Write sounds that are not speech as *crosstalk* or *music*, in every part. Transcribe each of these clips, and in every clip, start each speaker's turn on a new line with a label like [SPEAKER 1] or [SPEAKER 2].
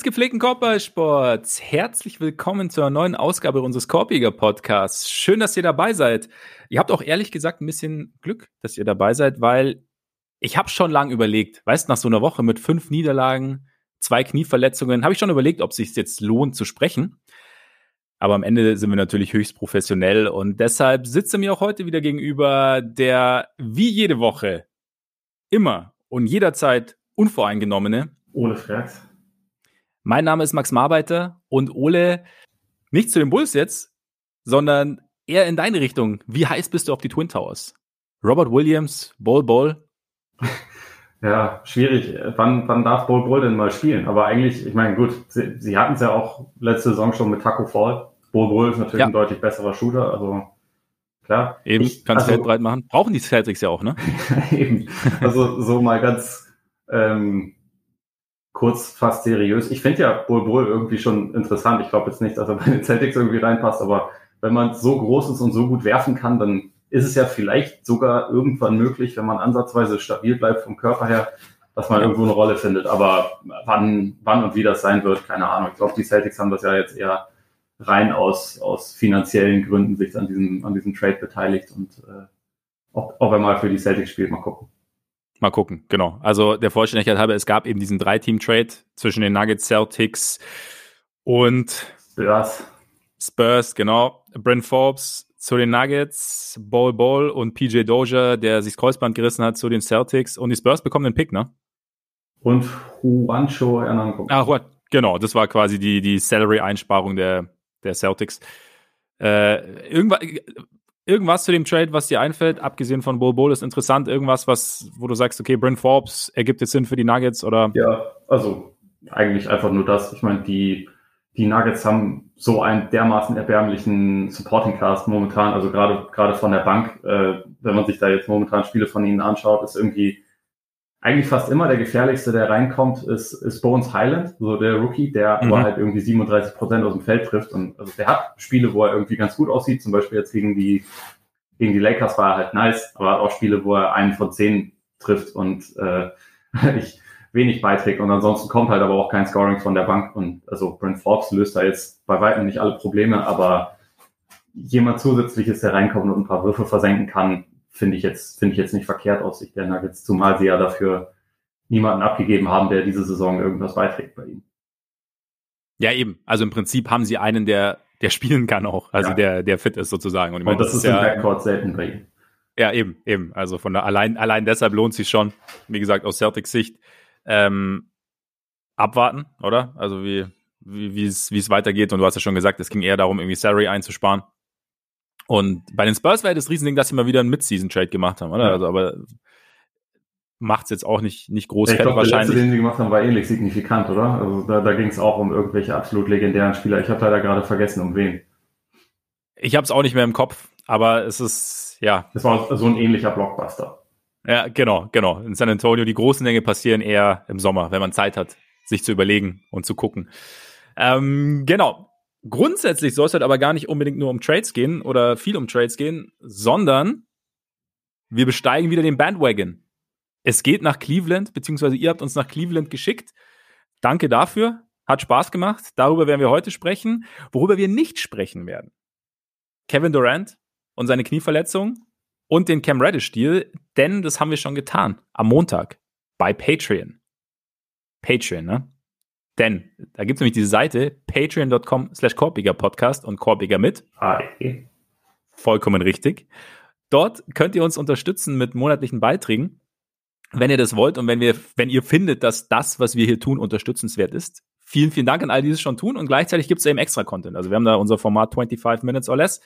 [SPEAKER 1] Des gepflegten Korbballsports, herzlich willkommen zur neuen Ausgabe unseres Korbiger Podcasts. Schön, dass ihr dabei seid. Ihr habt auch ehrlich gesagt ein bisschen Glück, dass ihr dabei seid, weil ich habe schon lange überlegt, weißt nach so einer Woche mit fünf Niederlagen, zwei Knieverletzungen, habe ich schon überlegt, ob es sich jetzt lohnt zu sprechen. Aber am Ende sind wir natürlich höchst professionell und deshalb sitze mir auch heute wieder gegenüber der wie jede Woche immer und jederzeit unvoreingenommene
[SPEAKER 2] Ole Frags.
[SPEAKER 1] Mein Name ist Max Marbeiter und Ole, nicht zu den Bulls jetzt, sondern eher in deine Richtung. Wie heiß bist du auf die Twin Towers? Robert Williams, Ball Ball? *laughs*
[SPEAKER 2] Ja, schwierig. Wann, wann darf Ball Ball denn mal spielen? Aber eigentlich, ich meine, gut, sie, sie hatten es ja auch letzte Saison schon mit Taco Fall. Ball Ball ist natürlich ja. ein deutlich besserer Shooter, also klar.
[SPEAKER 1] Eben, ich, kannst also, breit machen. Brauchen die Celtics ja auch, ne? *laughs*
[SPEAKER 2] eben. Also so mal ganz ähm, kurz fast seriös. Ich finde ja Bull Bull irgendwie schon interessant. Ich glaube jetzt nicht, dass er bei den Celtics irgendwie reinpasst, aber wenn man so groß ist und so gut werfen kann, dann ist es ja vielleicht sogar irgendwann möglich, wenn man ansatzweise stabil bleibt vom Körper her, dass man irgendwo eine Rolle findet. Aber wann, wann und wie das sein wird, keine Ahnung. Ich glaube, die Celtics haben das ja jetzt eher rein aus, aus finanziellen Gründen sich an diesem, an diesem Trade beteiligt und äh, ob, ob er mal für die Celtics spielt, mal gucken.
[SPEAKER 1] Mal gucken, genau. Also der Vollständigkeit halber, es gab eben diesen Drei-Team-Trade zwischen den Nuggets, Celtics und
[SPEAKER 2] Spurs.
[SPEAKER 1] Spurs, genau. Brent Forbes zu den Nuggets, Ball Ball und PJ Dozier, der sich das Kreuzband gerissen hat, zu den Celtics. Und die Spurs bekommen den Pick, ne?
[SPEAKER 2] Und Juancho Hernandez.
[SPEAKER 1] Ah, genau, das war quasi die, die Salary-Einsparung der, der Celtics. Äh, irgendwann, irgendwas zu dem Trade, was dir einfällt, abgesehen von Bull Bull, ist interessant? Irgendwas, was, wo du sagst, okay, Brent Forbes ergibt jetzt Sinn für die Nuggets oder?
[SPEAKER 2] Ja, also eigentlich einfach nur das. Ich meine, die, die Nuggets haben so einen dermaßen erbärmlichen Supporting Cast momentan, also gerade gerade von der Bank, äh, wenn man sich da jetzt momentan Spiele von ihnen anschaut, ist irgendwie eigentlich fast immer der gefährlichste, der reinkommt, ist, ist Bones Highland, so der Rookie, der mhm. aber halt irgendwie 37 Prozent aus dem Feld trifft. Und also der hat Spiele, wo er irgendwie ganz gut aussieht, zum Beispiel jetzt gegen die, gegen die Lakers war er halt nice, aber hat auch Spiele, wo er einen von zehn trifft und äh, *laughs* ich wenig beiträgt. Und ansonsten kommt halt aber auch kein Scoring von der Bank. Und also Brent Forbes löst da jetzt bei weitem nicht alle Probleme, aber jemand zusätzliches, der reinkommt und ein paar Würfe versenken kann, finde ich jetzt, finde ich jetzt nicht verkehrt aus Sicht der Nuggets, zumal sie ja dafür niemanden abgegeben haben, der diese Saison irgendwas beiträgt bei ihnen.
[SPEAKER 1] Ja, eben. Also im Prinzip haben sie einen, der, der *laughs* spielen kann auch, also ja. der, der fit ist sozusagen.
[SPEAKER 2] Und, ich meine, Und das, das, ist ja, im Backcourt selten bei ihnen.
[SPEAKER 1] Ja, eben, eben. Also von der, allein, allein deshalb lohnt sich schon, wie gesagt, aus Celtics Sicht, ähm, abwarten, oder? Also wie, wie es weitergeht. Und du hast ja schon gesagt, es ging eher darum, irgendwie Salary einzusparen. Und bei den Spurs wäre das Riesending, dass sie mal wieder einen Mid-Season-Trade gemacht haben, oder? Ja. Also, aber macht es jetzt auch nicht, nicht groß
[SPEAKER 2] ja, ich glaub, wahrscheinlich. Der letzte, den sie gemacht haben, war ähnlich signifikant, oder? Also da, da ging es auch um irgendwelche absolut legendären Spieler. Ich habe leider gerade vergessen, um wen.
[SPEAKER 1] Ich habe es auch nicht mehr im Kopf, aber es ist, ja.
[SPEAKER 2] Es war so ein ähnlicher Blockbuster.
[SPEAKER 1] Ja, genau, genau. In San Antonio, die großen Dinge passieren eher im Sommer, wenn man Zeit hat, sich zu überlegen und zu gucken. Ähm, genau. Grundsätzlich soll es halt aber gar nicht unbedingt nur um Trades gehen oder viel um Trades gehen, sondern wir besteigen wieder den Bandwagon. Es geht nach Cleveland, beziehungsweise ihr habt uns nach Cleveland geschickt. Danke dafür. Hat Spaß gemacht. Darüber werden wir heute sprechen. Worüber wir nicht sprechen werden. Kevin Durant und seine Knieverletzung und den Cam Reddish-Deal, denn das haben wir schon getan. Am Montag bei Patreon. Patreon, ne? Denn da gibt es nämlich diese Seite patreon.com slash Podcast und Korbiger mit.
[SPEAKER 2] Hi.
[SPEAKER 1] Vollkommen richtig. Dort könnt ihr uns unterstützen mit monatlichen Beiträgen, wenn ihr das wollt und wenn wir, wenn ihr findet, dass das, was wir hier tun, unterstützenswert ist. Vielen, vielen Dank an all die es schon tun und gleichzeitig gibt es eben extra Content. Also wir haben da unser Format 25 Minutes or Less.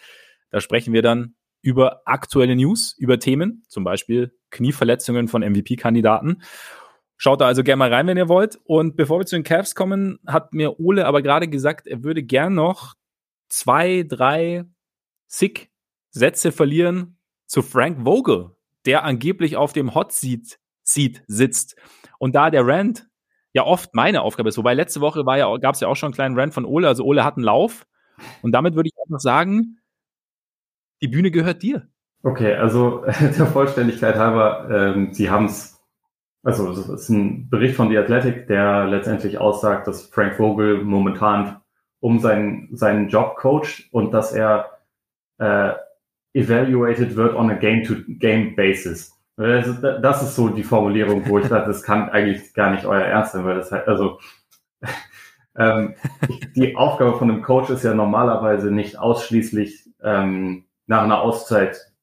[SPEAKER 1] Da sprechen wir dann über aktuelle News, über Themen, zum Beispiel Knieverletzungen von MVP-Kandidaten Schaut da also gerne mal rein, wenn ihr wollt. Und bevor wir zu den Cavs kommen, hat mir Ole aber gerade gesagt, er würde gern noch zwei, drei sick Sätze verlieren zu Frank Vogel, der angeblich auf dem Hot Seat, Seat sitzt. Und da der Rand ja oft meine Aufgabe ist, wobei letzte Woche ja, gab es ja auch schon einen kleinen Rand von Ole, also Ole hat einen Lauf. Und damit würde ich einfach sagen, die Bühne gehört dir.
[SPEAKER 2] Okay, also *laughs* der Vollständigkeit halber, ähm, Sie haben es also es ist ein Bericht von The Athletic, der letztendlich aussagt, dass Frank Vogel momentan um seinen, seinen Job coacht und dass er äh, evaluated wird on a game-to-game basis. Das ist, das ist so die Formulierung, wo ich dachte, das kann eigentlich gar nicht euer Ernst sein, weil das halt, also *laughs* ähm, die Aufgabe von einem Coach ist ja normalerweise nicht ausschließlich ähm, nach einer Auszeit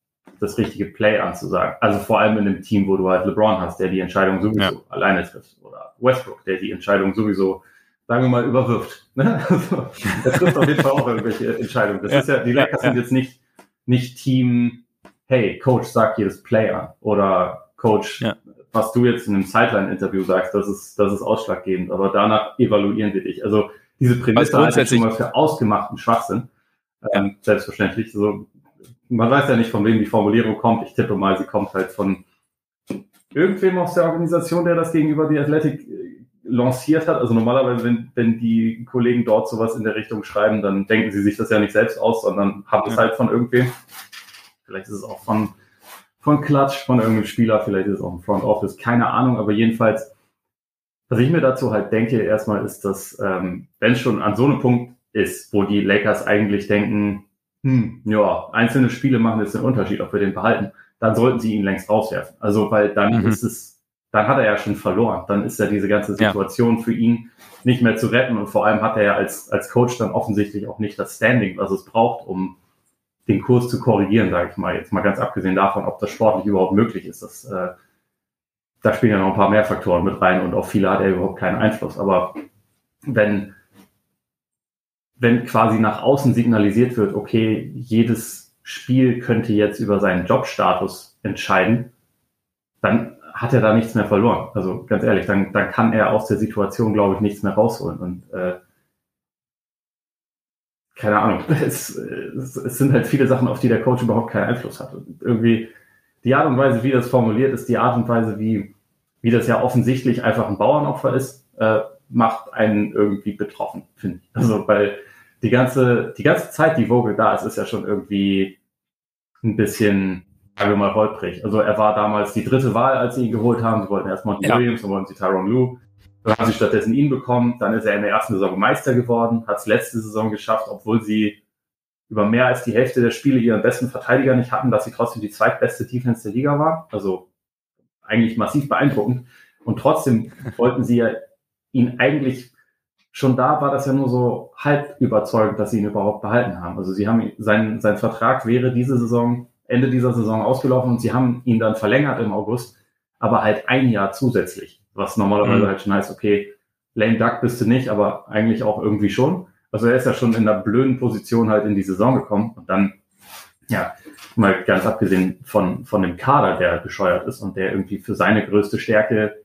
[SPEAKER 2] das richtige Play anzusagen. Also vor allem in einem Team, wo du halt LeBron hast, der die Entscheidung sowieso ja. alleine trifft. Oder Westbrook, der die Entscheidung sowieso, sagen wir mal, überwirft. *laughs* Ne? Also, er trifft auf jeden Fall auch irgendwelche Entscheidungen. Das ja. ist ja, die Lakers ja. sind jetzt nicht, nicht Team, hey, Coach, sag jedes Play an. Oder Coach, was du jetzt in einem Sideline-Interview sagst, das ist, das ist ausschlaggebend. Aber danach evaluieren wir dich. Also diese Prämisse halte ich schon mal für ausgemachten Schwachsinn. Ähm, selbstverständlich. So, man weiß ja nicht, von wem die Formulierung kommt. Ich tippe mal, sie kommt halt von irgendwem aus der Organisation, der das gegenüber die Athletic äh, lanciert hat. Also normalerweise, wenn, wenn die Kollegen dort sowas in der Richtung schreiben, dann denken sie sich das ja nicht selbst aus, sondern haben es halt von irgendwem. Vielleicht ist es auch von, von Klatsch, von irgendeinem Spieler, vielleicht ist es auch ein Front Office, keine Ahnung, aber jedenfalls, was ich mir dazu halt denke, erstmal ist, dass ähm, wenn es schon an so einem Punkt ist, wo die Lakers eigentlich denken, hm, ja, einzelne Spiele machen jetzt den Unterschied, ob wir den behalten, dann sollten sie ihn längst rauswerfen. Also, weil dann mhm. ist es, dann hat er ja schon verloren. Dann ist ja diese ganze Situation ja. für ihn nicht mehr zu retten und vor allem hat er ja als, als Coach dann offensichtlich auch nicht das Standing, was es braucht, um den Kurs zu korrigieren, sage ich mal. Jetzt mal ganz abgesehen davon, ob das sportlich überhaupt möglich ist. Das, äh, da spielen ja noch ein paar mehr Faktoren mit rein und auf viele hat er überhaupt keinen Einfluss. Aber wenn wenn quasi nach außen signalisiert wird, okay, jedes Spiel könnte jetzt über seinen Jobstatus entscheiden, dann hat er da nichts mehr verloren. Also ganz ehrlich, dann, dann kann er aus der Situation, glaube ich, nichts mehr rausholen. Und äh, keine Ahnung, *laughs* es, es, es sind halt viele Sachen, auf die der Coach überhaupt keinen Einfluss hat. Und irgendwie die Art und Weise, wie das formuliert ist, die Art und Weise, wie, wie das ja offensichtlich einfach ein Bauernopfer ist, äh, macht einen irgendwie betroffen, finde ich. Also, weil die ganze, die ganze Zeit, die Vogel da ist, ist ja schon irgendwie ein bisschen, sagen wir mal, holprig. Also er war damals die dritte Wahl, als sie ihn geholt haben. Sie wollten erst Monty ja. Williams, dann wollten sie Tyron Lue. Dann haben sie stattdessen ihn bekommen. Dann ist er in der ersten Saison Meister geworden, hat es letzte Saison geschafft, obwohl sie über mehr als die Hälfte der Spiele ihren besten Verteidiger nicht hatten, dass sie trotzdem die zweitbeste Defense der Liga waren. Also eigentlich massiv beeindruckend. Und trotzdem wollten sie ja ihn eigentlich schon da war das ja nur so halb überzeugend, dass sie ihn überhaupt behalten haben. Also sie haben sein, sein Vertrag wäre diese Saison, Ende dieser Saison ausgelaufen und sie haben ihn dann verlängert im August, aber halt ein Jahr zusätzlich, was normalerweise mhm. halt schon heißt, okay, Lame Duck bist du nicht, aber eigentlich auch irgendwie schon. Also er ist ja schon in einer blöden Position halt in die Saison gekommen und dann, ja, mal ganz abgesehen von, von dem Kader, der bescheuert ist und der irgendwie für seine größte Stärke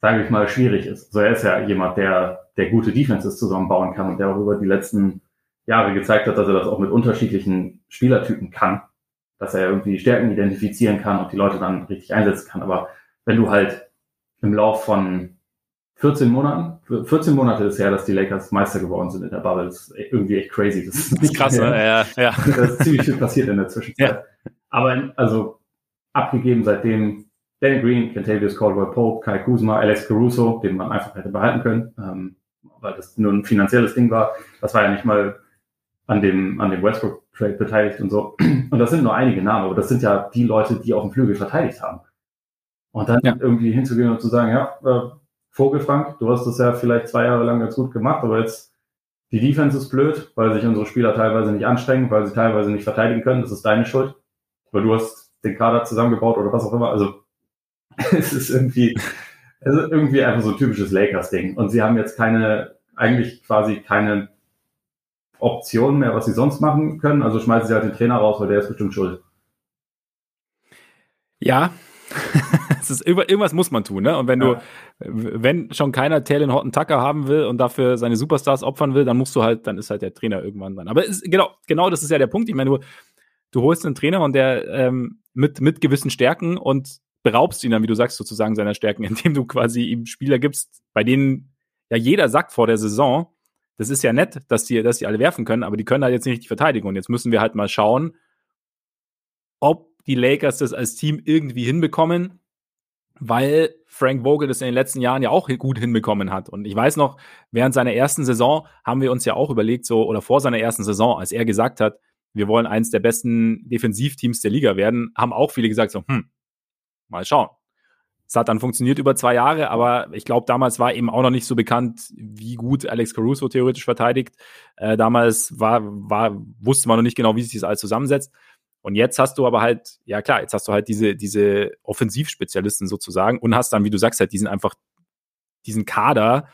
[SPEAKER 2] sage ich mal, schwierig ist. Also er ist ja jemand, der, der gute Defenses zusammenbauen kann und der auch über die letzten Jahre gezeigt hat, dass er das auch mit unterschiedlichen Spielertypen kann, dass er irgendwie Stärken identifizieren kann und die Leute dann richtig einsetzen kann. Aber wenn du halt im Lauf von 14 Monaten, 14 Monate ist her, dass die Lakers Meister geworden sind in der Bubble. Das ist irgendwie echt crazy. Das ist, nicht krass, ne? ja, ja. *laughs* Da ist ziemlich viel passiert in der Zwischenzeit. Ja. Aber also abgegeben seitdem Danny Green, Kentavious Caldwell Pope, Kai Kuzma, Alex Caruso, den man einfach hätte behalten können, ähm, weil das nur ein finanzielles Ding war. Das war ja nicht mal an dem, an dem Westbrook-Trade beteiligt und so. Und das sind nur einige Namen, aber das sind ja die Leute, die auf dem Flügel verteidigt haben. Und dann ja. irgendwie hinzugehen und zu sagen, ja, äh, Vogel Frank, du hast das ja vielleicht zwei Jahre lang ganz gut gemacht, aber jetzt die Defense ist blöd, weil sich unsere Spieler teilweise nicht anstrengen, weil sie teilweise nicht verteidigen können. Das ist deine Schuld. Weil du hast den Kader zusammengebaut oder was auch immer. Also *laughs* es ist irgendwie, ist irgendwie einfach so ein typisches Lakers-Ding. Und sie haben jetzt keine, eigentlich quasi keine Option mehr, was sie sonst machen können. Also schmeißen sie halt den Trainer raus, weil der ist bestimmt schuld.
[SPEAKER 1] Ja, *laughs* ist, irgendwas muss man tun, ne? Und wenn du, ja. wenn schon keiner Taylor Horton Tucker haben will und dafür seine Superstars opfern will, dann musst du halt, dann ist halt der Trainer irgendwann dran. Aber ist, genau, genau das ist ja der Punkt. Ich meine, du, du holst einen Trainer und der ähm, mit, mit gewissen Stärken und beraubst ihn dann, wie du sagst, sozusagen seiner Stärken, *laughs* indem du quasi ihm Spieler gibst, bei denen ja jeder sagt vor der Saison, das ist ja nett, dass die, dass die alle werfen können, aber die können halt jetzt nicht richtig verteidigen. Und jetzt müssen wir halt mal schauen, ob die Lakers das als Team irgendwie hinbekommen, weil Frank Vogel das in den letzten Jahren ja auch gut hinbekommen hat. Und ich weiß noch, während seiner ersten Saison haben wir uns ja auch überlegt, so, oder vor seiner ersten Saison, als er gesagt hat, wir wollen eins der besten Defensivteams der Liga werden, haben auch viele gesagt, so, hm, mal schauen. Es hat dann funktioniert über zwei Jahre, aber ich glaube, damals war eben auch noch nicht so bekannt, wie gut Alex Caruso theoretisch verteidigt. Äh, damals war, war, wusste man noch nicht genau, wie sich das alles zusammensetzt. Und jetzt hast du aber halt, ja klar, jetzt hast du halt diese, diese Offensivspezialisten sozusagen und hast dann, wie du sagst, halt diesen einfach, diesen Kader.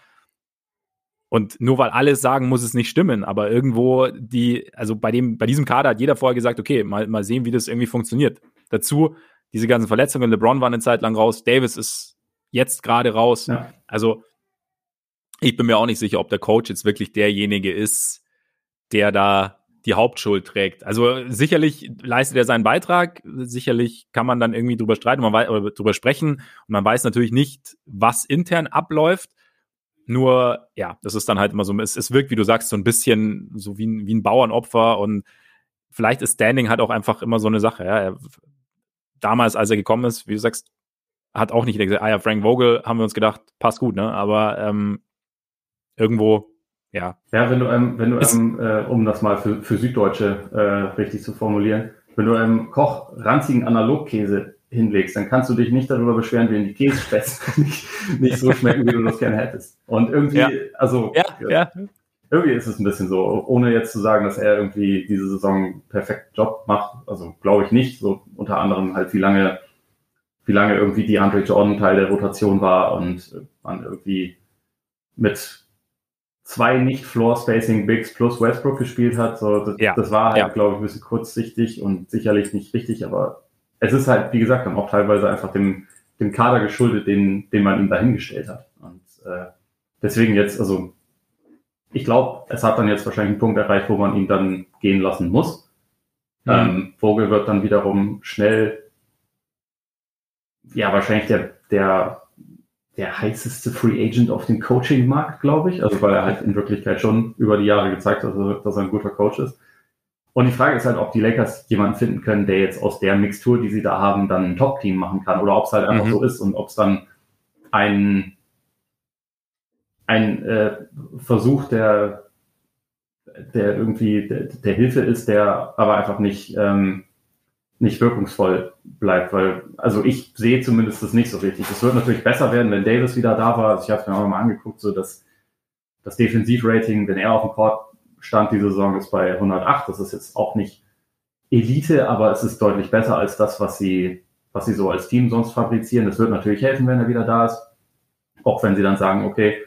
[SPEAKER 1] Und nur weil alle sagen, muss es nicht stimmen, aber irgendwo die, also bei dem, bei diesem Kader hat jeder vorher gesagt, okay, mal, mal sehen, wie das irgendwie funktioniert. Dazu diese ganzen Verletzungen. LeBron war eine Zeit lang raus, Davis ist jetzt gerade raus. Ja. Also ich bin mir auch nicht sicher, ob der Coach jetzt wirklich derjenige ist, der da die Hauptschuld trägt. Also sicherlich leistet er seinen Beitrag, sicherlich kann man dann irgendwie drüber streiten man weiß, oder drüber sprechen und man weiß natürlich nicht, was intern abläuft. Nur, ja, das ist dann halt immer so, es, es wirkt, wie du sagst, so ein bisschen so wie ein, wie ein Bauernopfer und vielleicht ist Standing halt auch einfach immer so eine Sache. Ja. Er damals, als er gekommen ist, wie du sagst, hat auch nicht gesagt, ah ja, Frank Vogel, haben wir uns gedacht, passt gut, ne? Aber ähm, irgendwo, ja.
[SPEAKER 2] Ja, wenn du, ähm, wenn du, ähm, äh, um das mal für, für Süddeutsche äh, richtig zu formulieren, wenn du einem Koch ranzigen Analogkäse hinlegst, dann kannst du dich nicht darüber beschweren, wenn die Käsespätzle *laughs* nicht, nicht so schmecken, wie du das gerne hättest. Und irgendwie, ja. also
[SPEAKER 1] ja, ja
[SPEAKER 2] irgendwie ist es ein bisschen so, ohne jetzt zu sagen, dass er irgendwie diese Saison perfekt Job macht. Also glaube ich nicht. So unter anderem halt wie lange, wie lange irgendwie die Andre Jordan Teil der Rotation war und man irgendwie mit zwei nicht Floor Spacing Bigs plus Westbrook gespielt hat. So, das, ja. das war halt, ja. glaube ich, ein bisschen kurzsichtig und sicherlich nicht richtig, aber es ist halt, wie gesagt, dann auch teilweise einfach dem, dem Kader geschuldet, den, den man ihm dahingestellt hat. Und äh, deswegen jetzt, also ich glaube, es hat dann jetzt wahrscheinlich einen Punkt erreicht, wo man ihn dann gehen lassen muss. Mhm. Ähm, Vogel wird dann wiederum schnell, ja, wahrscheinlich der, der, der heißeste Free Agent auf dem Coaching-Markt, glaube ich. Also, weil er halt in Wirklichkeit schon über die Jahre gezeigt hat, dass er ein guter Coach ist. Und die Frage ist halt, ob die Lakers jemanden finden können, der jetzt aus der Mixtur, die sie da haben, dann ein Top-Team machen kann oder ob es halt einfach mhm. so ist und ob es dann ein ein äh, Versuch der, der irgendwie der, der, Hilfe ist, der aber einfach nicht, ähm, nicht wirkungsvoll bleibt, weil, also ich sehe zumindest das nicht so richtig. Es wird natürlich besser werden, wenn Davis wieder da war. Also ich habe es mir auch mal angeguckt, so dass das Defensivrating, wenn er auf dem Court stand, die Saison ist bei 108. Das ist jetzt auch nicht Elite, aber es ist deutlich besser als das, was sie, was sie so als Team sonst fabrizieren. Das wird natürlich helfen, wenn er wieder da ist. Auch wenn sie dann sagen, okay,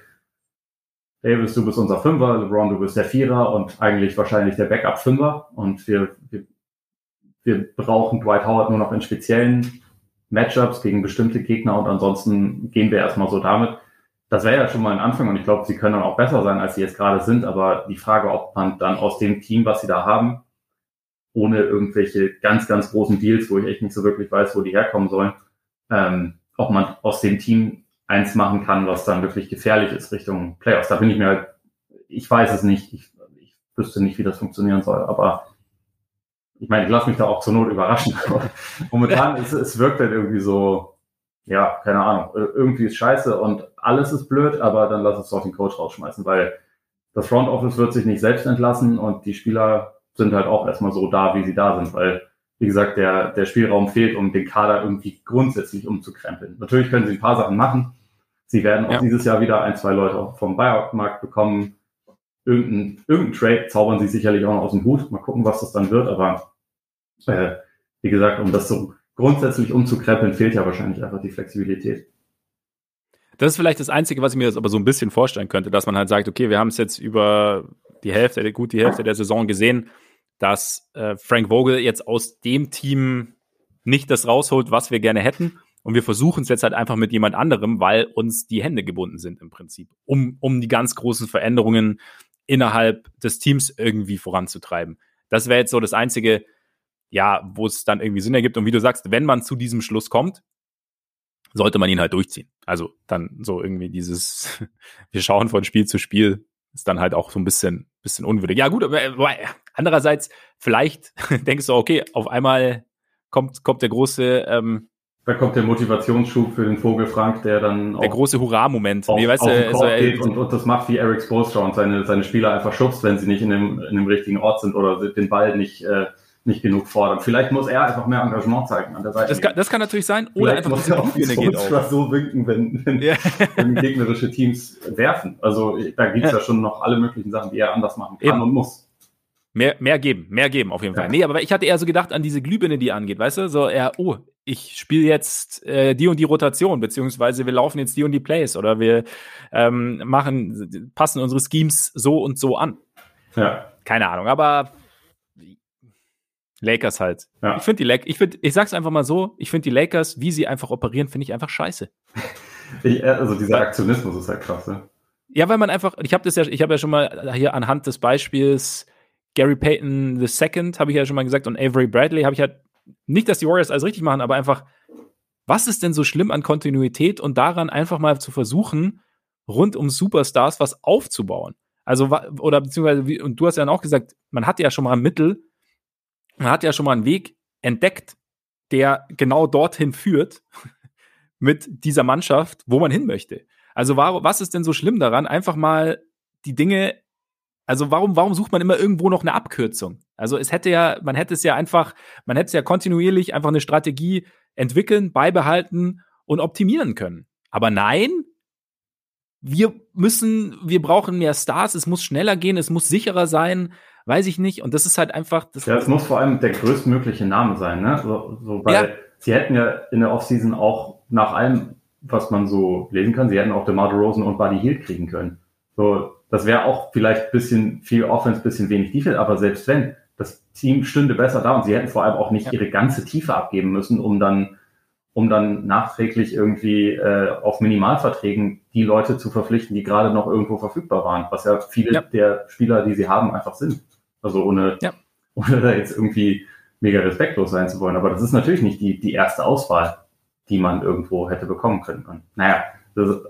[SPEAKER 2] Davis, du bist unser Fünfer, LeBron, du bist der Vierer und eigentlich wahrscheinlich der Backup-Fünfer. Und wir, wir, wir brauchen Dwight Howard nur noch in speziellen Matchups gegen bestimmte Gegner und ansonsten gehen wir erstmal so damit. Das wäre ja schon mal ein Anfang und ich glaube, sie können dann auch besser sein, als sie jetzt gerade sind. Aber die Frage, ob man dann aus dem Team, was sie da haben, ohne irgendwelche ganz, ganz großen Deals, wo ich echt nicht so wirklich weiß, wo die herkommen sollen, ähm, ob man aus dem Team eins machen kann, was dann wirklich gefährlich ist Richtung Playoffs. Da bin ich mir halt, ich weiß es nicht, ich, ich wüsste nicht, wie das funktionieren soll, aber ich meine, ich lasse mich da auch zur Not überraschen. *laughs* Momentan ist es wirkt halt irgendwie so, ja, keine Ahnung, irgendwie ist scheiße und alles ist blöd, aber dann lass uns doch den Coach rausschmeißen, weil das Front Office wird sich nicht selbst entlassen und die Spieler sind halt auch erstmal so da, wie sie da sind, weil wie gesagt, der, der Spielraum fehlt, um den Kader irgendwie grundsätzlich umzukrempeln. Natürlich können sie ein paar Sachen machen, Sie werden auch ja. dieses Jahr wieder ein, zwei Leute vom Buyout-Markt bekommen. Irgendein, irgendein Trade zaubern sie sicherlich auch noch aus dem Hut. Mal gucken, was das dann wird. Aber äh, wie gesagt, um das so grundsätzlich umzukrempeln, fehlt ja wahrscheinlich einfach die Flexibilität.
[SPEAKER 1] Das ist vielleicht das Einzige, was ich mir jetzt aber so ein bisschen vorstellen könnte, dass man halt sagt, okay, wir haben es jetzt über die Hälfte, gut die Hälfte der Saison gesehen, dass äh, Frank Vogel jetzt aus dem Team nicht das rausholt, was wir gerne hätten. Und wir versuchen es jetzt halt einfach mit jemand anderem, weil uns die Hände gebunden sind im Prinzip, um, um die ganz großen Veränderungen innerhalb des Teams irgendwie voranzutreiben. Das wäre jetzt so das Einzige, ja, wo es dann irgendwie Sinn ergibt. Und wie du sagst, wenn man zu diesem Schluss kommt, sollte man ihn halt durchziehen. Also dann so irgendwie dieses, *laughs* wir schauen von Spiel zu Spiel, ist dann halt auch so ein bisschen, bisschen unwürdig. Ja, gut, aber andererseits, vielleicht *laughs* denkst du, okay, auf einmal kommt, kommt der große ähm,
[SPEAKER 2] da kommt der Motivationsschub für den Vogel Frank, der dann
[SPEAKER 1] der große Hurra-Moment.
[SPEAKER 2] Auf, nee, weißt auf den also, geht und, und, das macht wie Eric Spoelstra und seine, seine Spieler einfach schubst, wenn sie nicht in dem, in dem richtigen Ort sind oder den Ball nicht, äh, nicht genug fordern. Vielleicht muss er einfach mehr Engagement zeigen an der Seite.
[SPEAKER 1] Das kann, das kann natürlich sein. Oder Vielleicht einfach
[SPEAKER 2] muss er auch geht auch. so winken, wenn, wenn, ja. wenn gegnerische Teams werfen. Also da gibt es ja. ja. schon noch alle möglichen Sachen, die er anders machen kann Eben. und muss.
[SPEAKER 1] Mehr, mehr geben, mehr geben auf jeden Fall. Ja. Nee, aber ich hatte eher so gedacht an diese Glühbirne, die angeht, weißt du? So eher, oh, ich spiele jetzt äh, die und die Rotation, beziehungsweise wir laufen jetzt die und die Plays oder wir ähm, machen, passen unsere Schemes so und so an. Ja. Keine Ahnung, aber Lakers halt. Ja. Ich finde die Lakers, ich, find, ich sag's einfach mal so, ich finde die Lakers, wie sie einfach operieren, finde ich einfach scheiße. *laughs*
[SPEAKER 2] Ich, äh, also dieser Aktionismus ist halt krass, ne?
[SPEAKER 1] Ja, weil man einfach, ich habe das ja, ich habe ja schon mal hier anhand des Beispiels Gary Payton II, habe ich ja schon mal gesagt, und Avery Bradley habe ich halt, nicht, dass die Warriors alles richtig machen, aber einfach, was ist denn so schlimm an Kontinuität und daran einfach mal zu versuchen, rund um Superstars was aufzubauen? Also, oder beziehungsweise, und du hast ja auch gesagt, man hat ja schon mal ein Mittel, man hat ja schon mal einen Weg entdeckt, der genau dorthin führt *laughs* mit dieser Mannschaft, wo man hin möchte. Also, was ist denn so schlimm daran, einfach mal die Dinge also warum, warum sucht man immer irgendwo noch eine Abkürzung? Also es hätte ja, man hätte es ja einfach, man hätte es ja kontinuierlich einfach eine Strategie entwickeln, beibehalten und optimieren können. Aber nein, wir müssen, wir brauchen mehr Stars, es muss schneller gehen, es muss sicherer sein, weiß ich nicht. Und das ist halt einfach. Das
[SPEAKER 2] ja, es muss vor allem der größtmögliche Name sein, ne? So, so weil ja. sie hätten ja in der Offseason auch nach allem, was man so lesen kann, sie hätten auch DeMar Rosen und Buddy Hield kriegen können. So, das wäre auch vielleicht ein bisschen viel Offense, bisschen wenig Defense, aber selbst wenn, das Team stünde besser da und sie hätten vor allem auch nicht ja. ihre ganze Tiefe abgeben müssen, um dann, um dann nachträglich irgendwie äh, auf Minimalverträgen die Leute zu verpflichten, die gerade noch irgendwo verfügbar waren, was ja viele ja. der Spieler, die sie haben, einfach sind. Also ohne, ja. ohne da jetzt irgendwie mega respektlos sein zu wollen. Aber das ist natürlich nicht die, die erste Auswahl, die man irgendwo hätte bekommen können. Und, naja, das,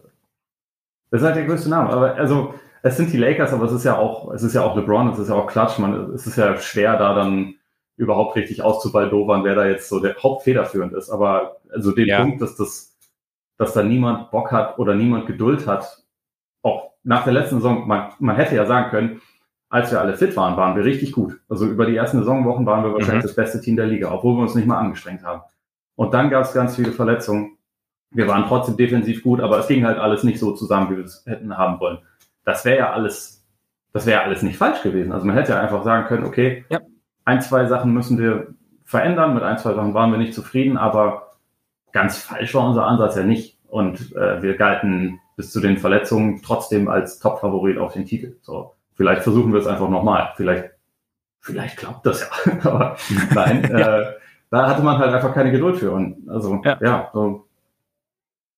[SPEAKER 2] das ist halt der größte Name. Aber also es sind die Lakers, aber es ist ja auch, es ist ja auch LeBron, es ist ja auch Klatsch, man, es ist ja schwer, da dann überhaupt richtig auszubaldowern, wer da jetzt so der Hauptfederführend ist. Aber also den ja. Punkt, dass das, dass da niemand Bock hat oder niemand Geduld hat, auch nach der letzten Saison, man, man hätte ja sagen können, als wir alle fit waren, waren wir richtig gut. Also über die ersten Saisonwochen waren wir wahrscheinlich mhm. das beste Team der Liga, obwohl wir uns nicht mal angestrengt haben. Und dann gab es ganz viele Verletzungen. Wir waren trotzdem defensiv gut, aber es ging halt alles nicht so zusammen, wie wir es hätten haben wollen das wäre ja alles, das wäre ja alles nicht falsch gewesen. Also man hätte ja einfach sagen können, okay, ja. ein, zwei Sachen müssen wir verändern, mit ein, zwei Sachen waren wir nicht zufrieden, aber ganz falsch war unser Ansatz ja nicht. Und äh, wir galten bis zu den Verletzungen trotzdem als Top-Favorit auf den Titel. So, vielleicht versuchen wir es einfach nochmal. Vielleicht, vielleicht klappt das ja. *laughs* aber nein, *laughs* äh, da hatte man halt einfach keine Geduld für. Und also ja, ja so,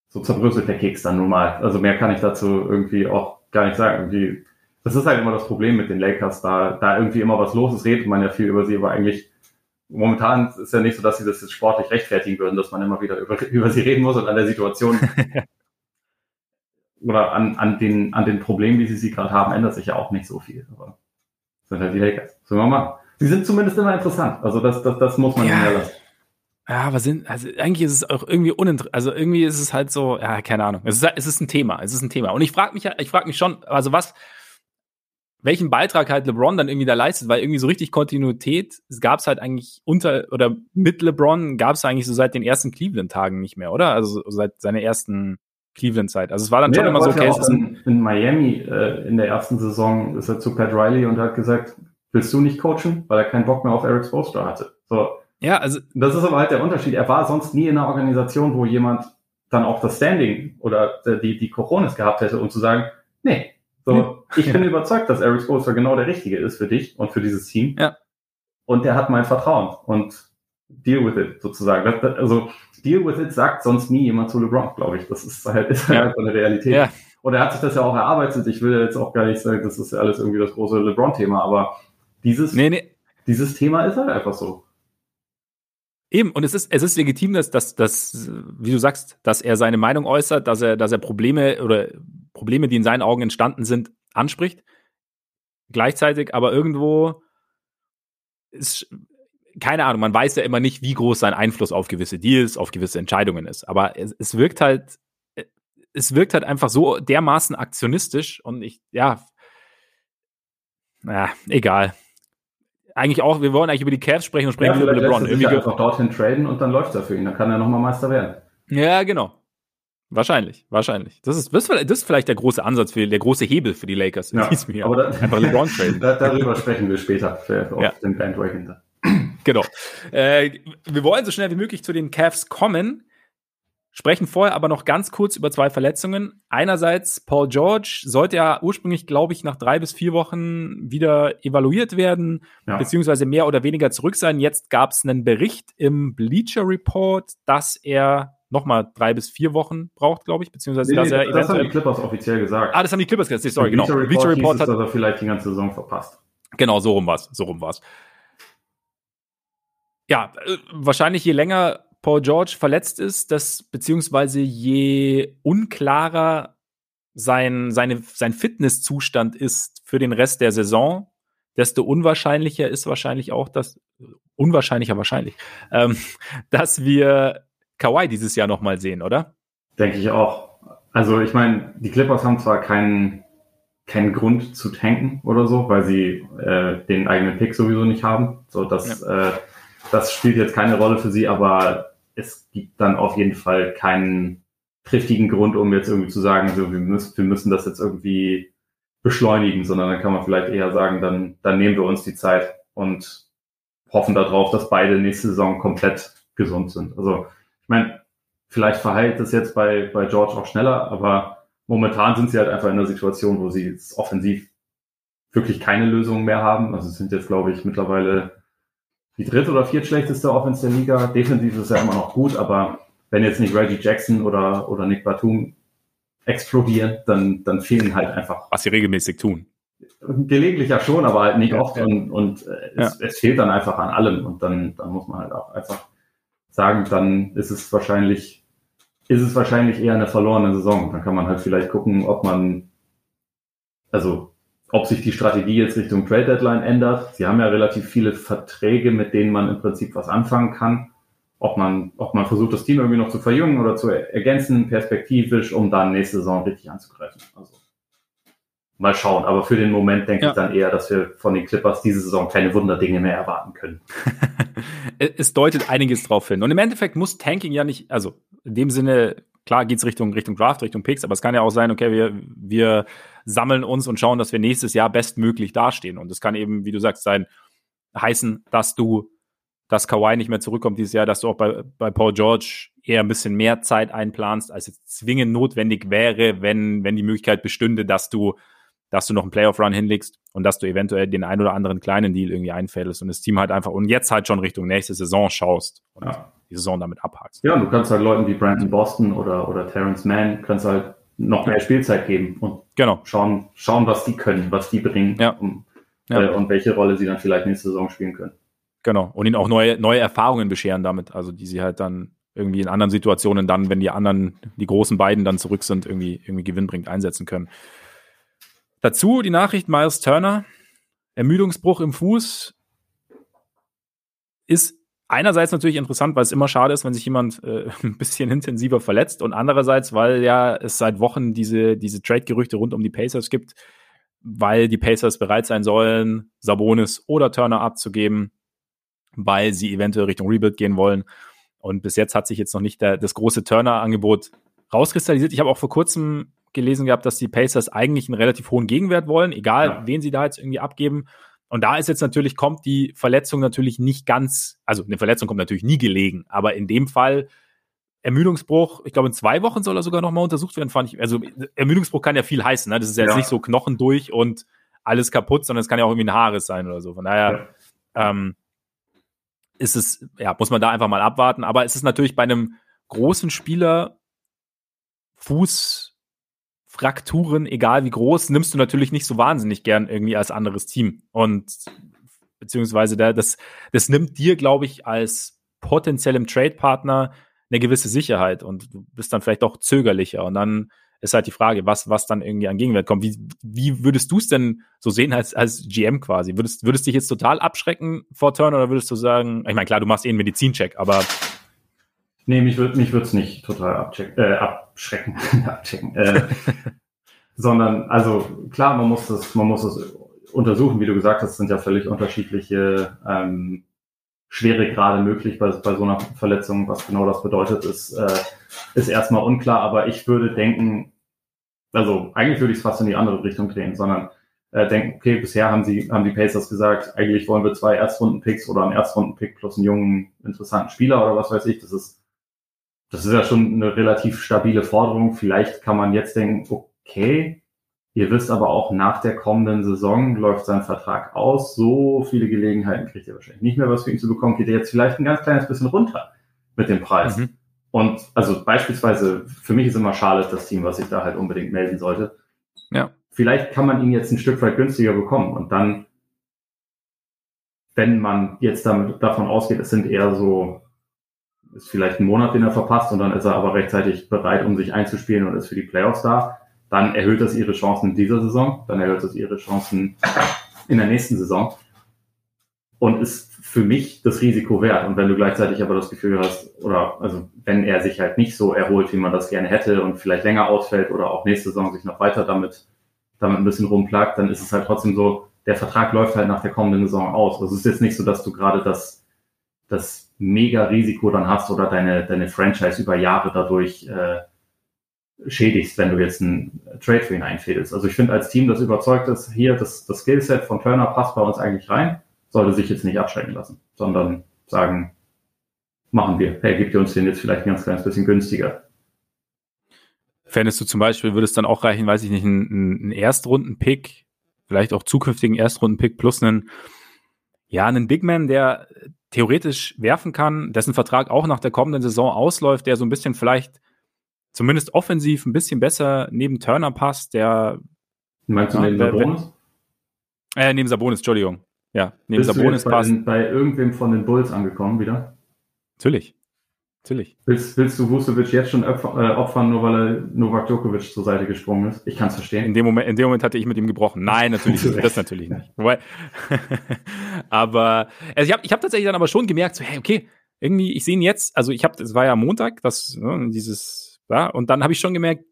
[SPEAKER 2] so zerbröselt der Keks dann nun mal. Also mehr kann ich dazu irgendwie auch gar nicht sagen. Irgendwie, das ist halt immer das Problem mit den Lakers, da, da irgendwie immer was los ist, redet man ja viel über sie, aber eigentlich momentan ist ja nicht so, dass sie das jetzt sportlich rechtfertigen würden, dass man immer wieder über, *laughs* über sie reden muss und an der Situation *laughs* oder an, an, den, an den Problemen, wie sie sie gerade haben, ändert sich ja auch nicht so viel. Aber das sind halt die Lakers. Sollen wir mal. Sie sind zumindest immer interessant. Also das, das, das muss man ja. ihnen lassen.
[SPEAKER 1] Ja, aber sind, also eigentlich ist es auch irgendwie uninteressant. Also irgendwie ist es halt so, ja, keine Ahnung. Es ist, es ist ein Thema. Es ist ein Thema. Und ich frage mich, ich frage mich schon, also was, welchen Beitrag halt LeBron dann irgendwie da leistet, weil irgendwie so richtig Kontinuität gab es halt eigentlich unter oder mit LeBron gab es eigentlich so seit den ersten Cleveland-Tagen nicht mehr, oder? Also seit seiner ersten Cleveland-Zeit. Also es war dann nee, schon immer so, okay,
[SPEAKER 2] ja in, in, Miami äh, in der ersten Saison ist er zu Pat Riley und hat gesagt, willst du nicht coachen, weil er keinen Bock mehr auf Eric Spoelstra hatte. So, ja, also. Das ist aber halt der Unterschied. Er war sonst nie in einer Organisation, wo jemand dann auch das Standing oder die, die Coronis gehabt hätte, um zu sagen, nee, so, ich bin *laughs* überzeugt, dass Eric Spoelstra genau der Richtige ist für dich und für dieses Team. Ja. Und der hat mein Vertrauen und deal with it sozusagen. Das, also, deal with it sagt sonst nie jemand zu LeBron, glaube ich. Das ist halt, *laughs* ist halt ja. eine Realität. Ja. Und er hat sich das ja auch erarbeitet. Ich will jetzt auch gar nicht sagen, das ist ja alles irgendwie das große LeBron-Thema, aber dieses, nee, nee. dieses Thema ist halt einfach so.
[SPEAKER 1] Eben, und es ist, es ist legitim, dass, dass, dass, wie du sagst, dass er seine Meinung äußert, dass er, dass er Probleme oder Probleme, die in seinen Augen entstanden sind, anspricht. Gleichzeitig aber irgendwo ist, keine Ahnung, man weiß ja immer nicht, wie groß sein Einfluss auf gewisse Deals, auf gewisse Entscheidungen ist. Aber es, es wirkt halt, es wirkt halt einfach so dermaßen aktionistisch und ich, ja, naja, egal. Eigentlich auch, wir wollen eigentlich über die Cavs sprechen und sprechen ja, über
[SPEAKER 2] LeBron. Irgendwie einfach dorthin traden und dann läuft er für ihn. Dann kann er nochmal Meister werden.
[SPEAKER 1] Ja, genau. Wahrscheinlich, wahrscheinlich. Das ist, das ist vielleicht der große Ansatz für der große Hebel für die Lakers
[SPEAKER 2] in ja, diesem Jahr. Aber da, Einfach LeBron traden. *laughs* darüber sprechen wir später für, auf ja. den Bandwagon.
[SPEAKER 1] Genau. Äh, wir wollen so schnell wie möglich zu den Cavs kommen, sprechen vorher aber noch ganz kurz über zwei Verletzungen. Einerseits Paul George sollte ja ursprünglich, glaube ich, nach drei bis vier Wochen wieder evaluiert werden, ja. beziehungsweise mehr oder weniger zurück sein. Jetzt gab es einen Bericht im Bleacher Report, dass er nochmal drei bis vier Wochen braucht, glaube ich, beziehungsweise
[SPEAKER 2] nee, dass er das haben die Clippers offiziell gesagt.
[SPEAKER 1] Ah, das haben die Clippers gesagt. Sorry, genau.
[SPEAKER 2] Report Bleacher Report hat, dass er vielleicht die ganze Saison verpasst.
[SPEAKER 1] Genau, so rum war's, so rum war's. Ja, äh, wahrscheinlich je länger Paul George verletzt ist, das beziehungsweise je unklarer sein, seine, sein Fitnesszustand ist für den Rest der Saison, desto unwahrscheinlicher ist wahrscheinlich auch das, unwahrscheinlicher wahrscheinlich, ähm, *laughs* dass wir Kawhi dieses Jahr nochmal sehen, oder?
[SPEAKER 2] Denke ich auch. Also ich meine, die Clippers haben zwar keinen keinen Grund zu tanken oder so, weil sie äh, den eigenen Pick sowieso nicht haben. So, das, ja. äh, das spielt jetzt keine Rolle für sie, aber es gibt dann auf jeden Fall keinen triftigen Grund, um jetzt irgendwie zu sagen, so, wir müssen, wir müssen das jetzt irgendwie beschleunigen, sondern dann kann man vielleicht eher sagen, dann, dann nehmen wir uns die Zeit und hoffen darauf, dass beide nächste Saison komplett gesund sind. Also meine, vielleicht verheilt es jetzt bei, bei George auch schneller, aber momentan sind sie halt einfach in einer Situation, wo sie offensiv wirklich keine Lösung mehr haben. Also es sind jetzt, glaube ich, mittlerweile die dritte oder viertschlechteste Offense der Liga. Defensiv ist ja immer noch gut, aber wenn jetzt nicht Reggie Jackson oder, oder Nick Batum explodieren, dann, dann fehlen halt einfach.
[SPEAKER 1] Was sie regelmäßig tun.
[SPEAKER 2] Gelegentlich ja schon, aber halt nicht ja, oft und, und äh, es, ja. es fehlt dann einfach an allem und dann, dann muss man halt auch einfach sagen, dann ist es wahrscheinlich, ist es wahrscheinlich eher eine verlorene Saison. Dann kann man halt vielleicht gucken, ob man, also ob sich die Strategie jetzt Richtung Trade Deadline ändert. Sie haben ja relativ viele Verträge, mit denen man im Prinzip was anfangen kann. Ob man, ob man versucht, das Team irgendwie noch zu verjüngen oder zu ergänzen, perspektivisch, um dann nächste Saison richtig anzugreifen. Also mal schauen. Aber für den Moment denke ja. ich dann eher, dass wir von den Clippers diese Saison keine Wunderdinge mehr erwarten können. *laughs*
[SPEAKER 1] es deutet einiges drauf hin. Und im Endeffekt muss Tanking ja nicht, also in dem Sinne, klar geht's Richtung, Richtung Draft, Richtung Picks, aber es kann ja auch sein, okay, wir, wir sammeln uns und schauen, dass wir nächstes Jahr bestmöglich dastehen. Und es kann eben, wie du sagst, sein, heißen, dass du, dass Kawhi nicht mehr zurückkommt dieses Jahr, dass du auch bei, bei Paul George eher ein bisschen mehr Zeit einplanst, als es zwingend notwendig wäre, wenn, wenn die Möglichkeit bestünde, dass du dass du noch einen Playoff-Run hinlegst und dass du eventuell den ein oder anderen kleinen Deal irgendwie einfädelst und das Team halt einfach und jetzt halt schon Richtung nächste Saison schaust und ja. die Saison damit abhakst.
[SPEAKER 2] Ja, du kannst halt Leuten wie Brandon Boston oder, oder Terrence Mann, kannst halt noch mehr Spielzeit geben und
[SPEAKER 1] genau.
[SPEAKER 2] schauen, schauen, was die können, was die bringen
[SPEAKER 1] ja.
[SPEAKER 2] Um, ja. Äh, und welche Rolle sie dann vielleicht nächste Saison spielen können.
[SPEAKER 1] Genau. Und ihnen auch neue, neue Erfahrungen bescheren damit, also die sie halt dann irgendwie in anderen Situationen dann, wenn die anderen, die großen beiden dann zurück sind, irgendwie, irgendwie gewinnbringend einsetzen können. Dazu die Nachricht Miles Turner, Ermüdungsbruch im Fuß, ist einerseits natürlich interessant, weil es immer schade ist, wenn sich jemand äh, *laughs* ein bisschen intensiver verletzt und andererseits, weil ja es seit Wochen diese, diese Trade-Gerüchte rund um die Pacers gibt, weil die Pacers bereit sein sollen, Sabonis oder Turner abzugeben, weil sie eventuell Richtung Rebuild gehen wollen. Und bis jetzt hat sich jetzt noch nicht der, das große Turner-Angebot rauskristallisiert. Ich habe auch vor kurzem gelesen gehabt, dass die Pacers eigentlich einen relativ hohen Gegenwert wollen, egal ja. wen sie da jetzt irgendwie abgeben. Und da ist jetzt natürlich, kommt die Verletzung natürlich nicht ganz, also eine Verletzung kommt natürlich nie gelegen, aber in dem Fall Ermüdungsbruch, ich glaube in zwei Wochen soll er sogar nochmal untersucht werden, fand ich. Also Ermüdungsbruch kann ja viel heißen, ne? Das ist ja jetzt nicht so Knochen durch und alles kaputt, sondern es kann ja auch irgendwie ein Haares sein oder so. Von daher ja. ähm, ist es, ja, muss man da einfach mal abwarten. Aber es ist natürlich bei einem großen Spieler Fuß Frakturen, egal wie groß, nimmst du natürlich nicht so wahnsinnig gern irgendwie als anderes Team. Und beziehungsweise da, das, das nimmt dir, glaube ich, als potenziellem Trade-Partner eine gewisse Sicherheit und du bist dann vielleicht auch zögerlicher. Und dann ist halt die Frage, was, was dann irgendwie an Gegenwert kommt. Wie, wie würdest du es denn so sehen als, als GM quasi? Würdest, würdest dich jetzt total abschrecken vor Turn oder würdest du sagen, ich meine, klar, du machst eh einen Medizincheck, aber.
[SPEAKER 2] Nee, mich würde mich es nicht total abcheck, äh, abschrecken, *laughs* abchecken. Äh, *laughs* sondern, also klar, man muss das, man muss das untersuchen, wie du gesagt hast, sind ja völlig unterschiedliche ähm, Schweregrade möglich bei, bei so einer Verletzung. Was genau das bedeutet, ist, äh, ist erstmal unklar, aber ich würde denken, also eigentlich würde ich es fast in die andere Richtung drehen, sondern äh, denken, okay, bisher haben sie, haben die Pacers gesagt, eigentlich wollen wir zwei Erstrunden-Picks oder einen Erstrunden-Pick plus einen jungen, interessanten Spieler oder was weiß ich. Das ist, das ist ja schon eine relativ stabile Forderung. Vielleicht kann man jetzt denken, okay, Ihr wisst aber auch, nach der kommenden Saison läuft sein Vertrag aus. So viele Gelegenheiten kriegt er wahrscheinlich nicht mehr, was für ihn zu bekommen. Geht er jetzt vielleicht ein ganz kleines bisschen runter mit dem Preis. Mhm. Und also beispielsweise, für mich ist immer Charlotte das Team, was ich da halt unbedingt melden sollte. Ja. Vielleicht kann man ihn jetzt ein Stück weit günstiger bekommen und dann, wenn man jetzt damit, davon ausgeht, es sind eher so, ist vielleicht ein Monat, den er verpasst und dann ist er aber rechtzeitig bereit, um sich einzuspielen und ist für die Playoffs da dann erhöht das ihre Chancen in dieser Saison, dann erhöht das ihre Chancen in der nächsten Saison und ist für mich das Risiko wert. Und wenn du gleichzeitig aber das Gefühl hast, oder also wenn er sich halt nicht so erholt, wie man das gerne hätte und vielleicht länger ausfällt oder auch nächste Saison sich noch weiter damit, damit ein bisschen rumplagt, dann ist es halt trotzdem so, der Vertrag läuft halt nach der kommenden Saison aus. Also es ist jetzt nicht so, dass du gerade das, das mega Risiko dann hast oder deine, deine Franchise über Jahre dadurch äh, schädigst, wenn du jetzt einen Trade für ihn einfädelst. Also ich finde als Team, das überzeugt ist, hier das, das Skillset von Turner passt bei uns eigentlich rein, sollte sich jetzt nicht abschrecken lassen, sondern sagen, machen wir. Hey, gibt ihr uns den jetzt vielleicht ein ganz kleines bisschen günstiger.
[SPEAKER 1] Fändest du zum Beispiel, würde es dann auch reichen, weiß ich nicht, einen, einen Erstrunden-Pick, vielleicht auch zukünftigen Erstrunden-Pick plus einen, ja, einen Big Man, der theoretisch werfen kann, dessen Vertrag auch nach der kommenden Saison ausläuft, der so ein bisschen vielleicht zumindest offensiv ein bisschen besser neben Turner passt, der.
[SPEAKER 2] Meinst du ja, neben Sabonis?
[SPEAKER 1] Äh, neben Sabonis, Entschuldigung. Ja,
[SPEAKER 2] neben Bist Sabonis du jetzt passt. Bei, bei irgendwem von den Bulls angekommen wieder?
[SPEAKER 1] Natürlich. Natürlich.
[SPEAKER 2] Willst, willst du Vucevic jetzt schon opfern, nur weil er Novak Djokovic zur Seite gesprungen ist? Ich kann es verstehen.
[SPEAKER 1] In dem, Moment, in dem Moment hatte ich mit ihm gebrochen. Nein, natürlich nicht. Das natürlich nicht. *laughs* Wobei, *laughs* aber also ich habe ich hab tatsächlich dann aber schon gemerkt, so, hey, okay, irgendwie, ich sehe ihn jetzt, also ich habe, es war ja Montag, das, ne, dieses ja, und dann habe ich schon gemerkt,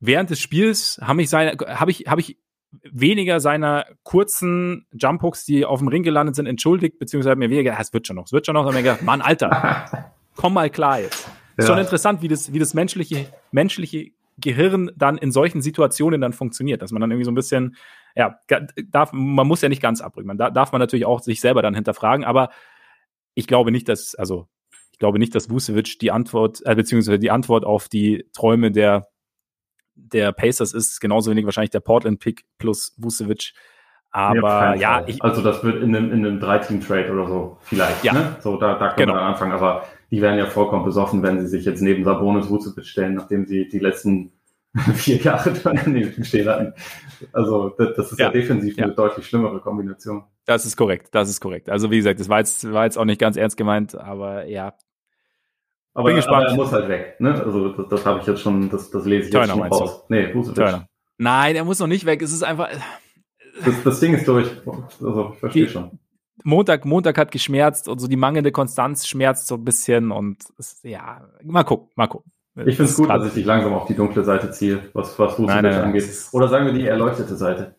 [SPEAKER 1] während des Spiels habe ich seine, habe ich, habe ich weniger seiner kurzen Jump-Hooks, die auf dem Ring gelandet sind, entschuldigt, beziehungsweise mir weniger, es wird schon noch, es wird schon noch, und mir gedacht, Mann, Alter, *laughs* komm mal klar jetzt. Ja. Ist schon interessant, wie das, wie das menschliche, menschliche Gehirn dann in solchen Situationen dann funktioniert, dass man dann irgendwie so ein bisschen, ja, darf, man muss ja nicht ganz abrücken, man da, darf man natürlich auch sich selber dann hinterfragen, aber ich glaube nicht, dass, also ich glaube nicht, dass Vucevic die Antwort, äh, beziehungsweise die Antwort auf die Träume der, der Pacers ist, genauso wenig wahrscheinlich der Portland-Pick plus Vucevic. Aber ja,
[SPEAKER 2] ich, also das wird in einem, in einem Dreiteam-Trade oder so vielleicht. Ja. Ne? So, da, da können genau. wir dann anfangen. Aber die werden ja vollkommen besoffen, wenn sie sich jetzt neben Sabonis Vucevic stellen, nachdem sie die letzten *laughs* vier Jahre daneben stehen hatten. Also das, das ist ja, ja defensiv ja. eine deutlich schlimmere Kombination.
[SPEAKER 1] Das ist korrekt, das ist korrekt. Also wie gesagt, das war jetzt, war jetzt auch nicht ganz ernst gemeint, aber ja,
[SPEAKER 2] aber, Bin gespannt. aber er muss halt weg. Ne? Also das, das habe ich jetzt schon, das, das lese ich Turner, jetzt schon raus. Nee,
[SPEAKER 1] Turner. Nein, er muss noch nicht weg. Es ist einfach.
[SPEAKER 2] Das, das Ding ist durch. Also ich verstehe schon.
[SPEAKER 1] Montag, Montag hat geschmerzt und so die mangelnde Konstanz schmerzt so ein bisschen und es, ja, mal gucken, mal gucken.
[SPEAKER 2] Ich finde es gut, dass ich dich langsam auf die dunkle Seite ziehe, was, was Vucevic angeht. Oder sagen wir die erleuchtete Seite.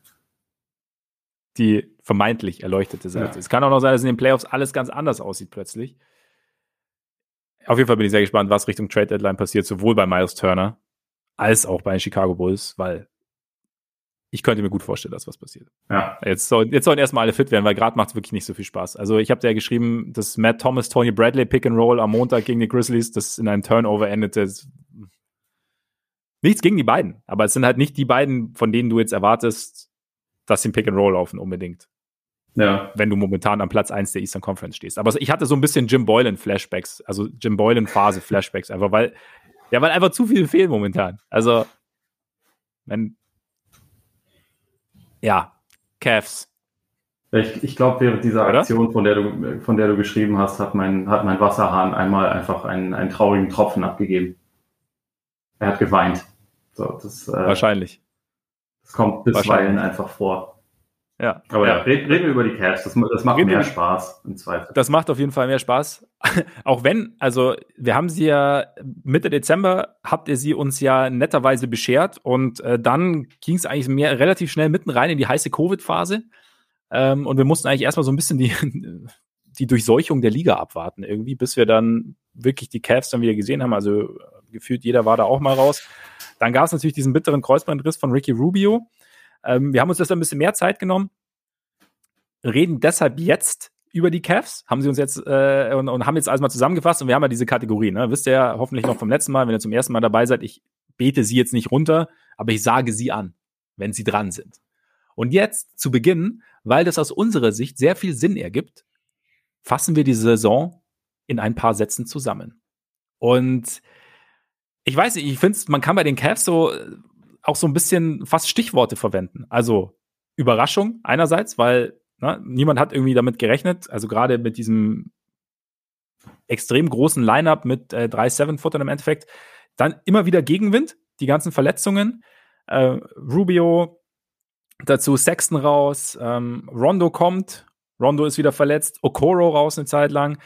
[SPEAKER 1] Die vermeintlich erleuchtete Seite. Ja. Es kann auch noch sein, dass in den Playoffs alles ganz anders aussieht plötzlich auf jeden Fall bin ich sehr gespannt, was Richtung Trade Deadline passiert, sowohl bei Miles Turner als auch bei den Chicago Bulls, weil ich könnte mir gut vorstellen, dass was passiert. Ja. Jetzt, soll, jetzt sollen erstmal alle fit werden, weil gerade macht es wirklich nicht so viel Spaß. Also ich habe ja geschrieben, dass Matt Thomas, Tony Bradley Pick and Roll am Montag gegen die Grizzlies, das in einem Turnover endete. Nichts gegen die beiden, aber es sind halt nicht die beiden, von denen du jetzt erwartest, dass sie ein Pick and Roll laufen unbedingt. Ja. Wenn du momentan am Platz 1 der Eastern Conference stehst. Aber ich hatte so ein bisschen Jim Boylan Flashbacks, also Jim Boylan Phase Flashbacks, einfach weil, ja, weil einfach zu viele fehlen momentan. Also, wenn, ja, Cavs.
[SPEAKER 2] Ich, ich glaube, während dieser Aktion, von der du, von der du geschrieben hast, hat mein, hat mein Wasserhahn einmal einfach einen, einen traurigen Tropfen abgegeben. Er hat geweint So, das,
[SPEAKER 1] äh, Wahrscheinlich.
[SPEAKER 2] Das kommt bisweilen einfach vor.
[SPEAKER 1] Ja.
[SPEAKER 2] Aber ja, reden, reden wir über die Cavs. Das, das macht reden mehr Spaß im Zweifel.
[SPEAKER 1] Das macht auf jeden Fall mehr Spaß. *laughs* Auch wenn, also wir haben sie ja Mitte Dezember habt ihr sie uns ja netterweise beschert und äh, dann ging es eigentlich mehr relativ schnell mitten rein in die heiße Covid-Phase. Ähm, und wir mussten eigentlich erstmal so ein bisschen die, *laughs* die Durchseuchung der Liga abwarten, irgendwie, bis wir dann wirklich die Cavs dann wieder gesehen haben. Also gefühlt jeder war da auch mal raus. Dann gab es natürlich diesen bitteren Kreuzbandriss von Ricky Rubio. Ähm, wir haben uns das ein bisschen mehr Zeit genommen, reden deshalb jetzt über die Cavs, haben sie uns jetzt äh, und, und, haben jetzt alles mal zusammengefasst und wir haben ja diese Kategorie, ne? Wisst ihr ja hoffentlich noch vom letzten Mal, wenn ihr zum ersten Mal dabei seid, ich bete sie jetzt nicht runter, aber ich sage sie an, wenn sie dran sind. Und jetzt zu Beginn, weil das aus unserer Sicht sehr viel Sinn ergibt, fassen wir die Saison in ein paar Sätzen zusammen. Und ich weiß nicht, ich finde, man kann bei den Cavs so auch so ein bisschen fast Stichworte verwenden. Also Überraschung einerseits, weil ne, niemand hat irgendwie damit gerechnet. Also gerade mit diesem extrem großen Lineup mit äh, drei Seven-Footern im Endeffekt. Dann immer wieder Gegenwind, die ganzen Verletzungen. Äh, Rubio, dazu Sexton raus, ähm, Rondo kommt, Rondo ist wieder verletzt, Okoro raus eine Zeit lang.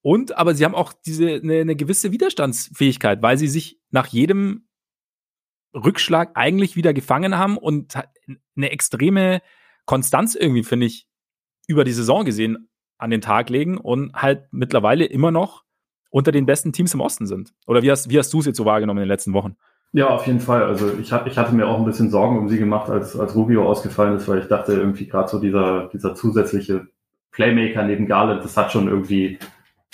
[SPEAKER 1] Und aber sie haben auch diese eine, eine gewisse Widerstandsfähigkeit, weil sie sich nach jedem Rückschlag eigentlich wieder gefangen haben und eine extreme Konstanz irgendwie, finde ich, über die Saison gesehen an den Tag legen und halt mittlerweile immer noch unter den besten Teams im Osten sind. Oder wie hast, wie hast du es jetzt so wahrgenommen in den letzten Wochen?
[SPEAKER 2] Ja, auf jeden Fall. Also ich, hab, ich hatte mir auch ein bisschen Sorgen um sie gemacht, als, als Rubio ausgefallen ist, weil ich dachte irgendwie gerade so dieser, dieser zusätzliche Playmaker neben Garland, das hat schon irgendwie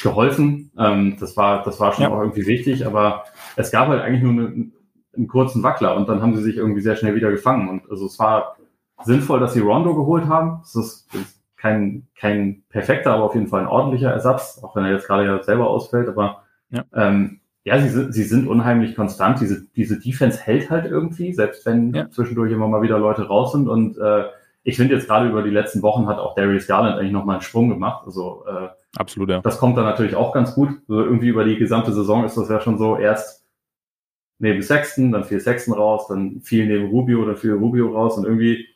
[SPEAKER 2] geholfen. Ähm, das war, das war schon ja. auch irgendwie wichtig, aber es gab halt eigentlich nur eine, einen kurzen Wackler und dann haben sie sich irgendwie sehr schnell wieder gefangen. Und also es war sinnvoll, dass sie Rondo geholt haben. Es ist, kein, kein perfekter, aber auf jeden Fall ein ordentlicher Ersatz, auch wenn er jetzt gerade ja selber ausfällt. Aber ja, ähm, ja sie, sind, sie sind unheimlich konstant. Diese, diese Defense hält halt irgendwie, selbst wenn ja. zwischendurch immer mal wieder Leute raus sind. Und äh, ich finde jetzt gerade über die letzten Wochen hat auch Darius Garland eigentlich nochmal einen Sprung gemacht. Also äh,
[SPEAKER 1] absolut, ja.
[SPEAKER 2] Das kommt dann natürlich auch ganz gut. Also irgendwie über die gesamte Saison ist das ja schon so erst neben Sexton, dann fiel Sexton raus, dann fiel neben Rubio, dann fiel Rubio raus und irgendwie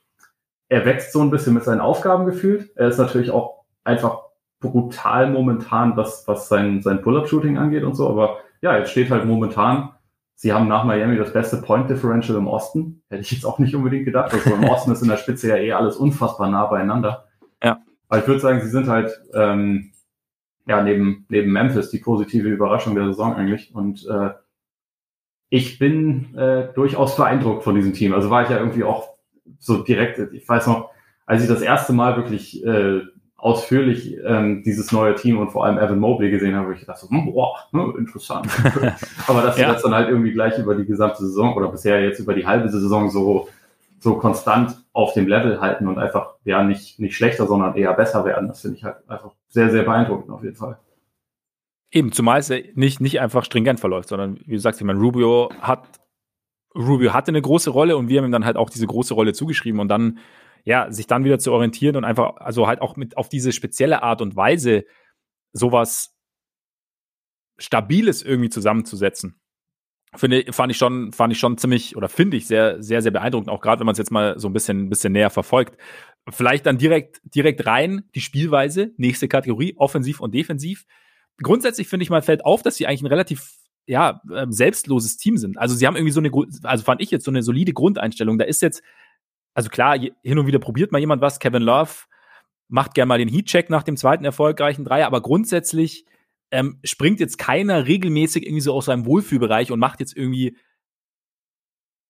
[SPEAKER 2] er wächst so ein bisschen mit seinen Aufgaben gefühlt. Er ist natürlich auch einfach brutal momentan, was, was sein, sein Pull-Up-Shooting angeht und so. Aber ja, jetzt steht halt momentan, sie haben nach Miami das beste Point Differential im Osten. Hätte ich jetzt auch nicht unbedingt gedacht. Also im Osten ist in der Spitze ja eh alles unfassbar nah beieinander.
[SPEAKER 1] Ja.
[SPEAKER 2] Aber ich würde sagen, sie sind halt ähm, ja neben, neben Memphis die positive Überraschung der Saison eigentlich. Und äh, ich bin äh, durchaus beeindruckt von diesem Team. Also war ich ja irgendwie auch so direkt, ich weiß noch, als ich das erste Mal wirklich äh, ausführlich ähm, dieses neue Team und vor allem Evan Mobley gesehen habe, ich dachte so, hm, boah, ne, interessant. *laughs* Aber dass sie ja. das dann halt irgendwie gleich über die gesamte Saison oder bisher jetzt über die halbe Saison so, so konstant auf dem Level halten und einfach ja nicht, nicht schlechter, sondern eher besser werden, das finde ich halt einfach sehr, sehr beeindruckend auf jeden Fall.
[SPEAKER 1] Eben, zumal es nicht, nicht einfach stringent verläuft, sondern wie du sagst, ich meine, Rubio hat Rubio hatte eine große Rolle und wir haben ihm dann halt auch diese große Rolle zugeschrieben und dann, ja, sich dann wieder zu orientieren und einfach, also halt auch mit auf diese spezielle Art und Weise sowas Stabiles irgendwie zusammenzusetzen. Finde, fand ich schon, fand ich schon ziemlich oder finde ich sehr, sehr, sehr beeindruckend, auch gerade wenn man es jetzt mal so ein bisschen, ein bisschen näher verfolgt. Vielleicht dann direkt, direkt rein die Spielweise, nächste Kategorie, offensiv und defensiv. Grundsätzlich finde ich mal fällt auf, dass sie eigentlich ein relativ ja, ähm, selbstloses Team sind. Also sie haben irgendwie so eine, also fand ich jetzt so eine solide Grundeinstellung. Da ist jetzt, also klar, hin und wieder probiert mal jemand was. Kevin Love macht gerne mal den Heatcheck nach dem zweiten erfolgreichen Dreier, aber grundsätzlich ähm, springt jetzt keiner regelmäßig irgendwie so aus seinem Wohlfühlbereich und macht jetzt irgendwie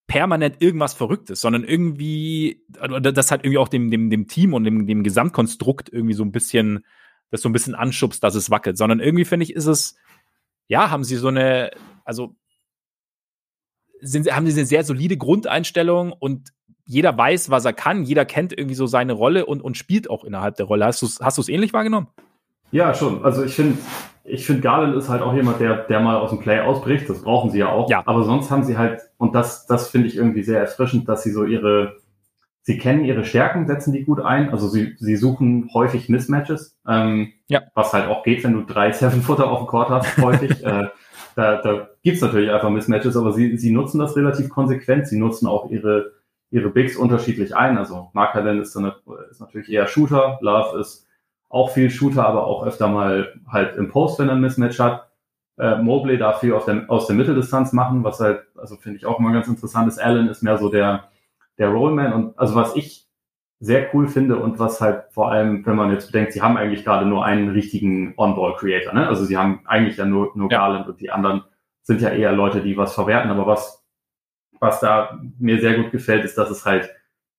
[SPEAKER 1] permanent irgendwas Verrücktes, sondern irgendwie, das hat irgendwie auch dem, dem, dem Team und dem, dem Gesamtkonstrukt irgendwie so ein bisschen, das so ein bisschen anschubst, dass es wackelt, sondern irgendwie finde ich, ist es, ja, haben sie so eine, also sind, haben sie eine sehr solide Grundeinstellung und jeder weiß, was er kann, jeder kennt irgendwie so seine Rolle und, und spielt auch innerhalb der Rolle. Hast du es hast ähnlich wahrgenommen?
[SPEAKER 2] Ja, schon. Also ich finde, ich finde, Garland ist halt auch jemand, der, der mal aus dem Play ausbricht. Das brauchen sie ja auch. Ja. Aber sonst haben sie halt, und das, das finde ich irgendwie sehr erfrischend, dass sie so ihre, sie kennen ihre Stärken, setzen die gut ein. Also sie, sie suchen häufig Mismatches, ähm, ja. was halt auch geht, wenn du drei *laughs* Seven-Footer auf dem Court hast, häufig. *laughs* äh, da, da gibt natürlich einfach Mismatches, aber sie, sie nutzen das relativ konsequent. Sie nutzen auch ihre, ihre Bigs unterschiedlich ein. Also Mark Allen ist, dann, ist natürlich eher Shooter, Love ist auch viel Shooter, aber auch öfter mal halt im Post, wenn er ein Mismatch hat. Äh, Mobley dafür auf der, aus der Mitteldistanz machen, was halt, also finde ich auch immer ganz interessant ist. Allen ist mehr so der, der Rollman und also was ich sehr cool finde und was halt vor allem, wenn man jetzt bedenkt, sie haben eigentlich gerade nur einen richtigen On-Ball-Creator, ne? Also sie haben eigentlich ja nur, nur ja. Garland und die anderen sind ja eher Leute, die was verwerten, aber was, was da mir sehr gut gefällt, ist, dass es halt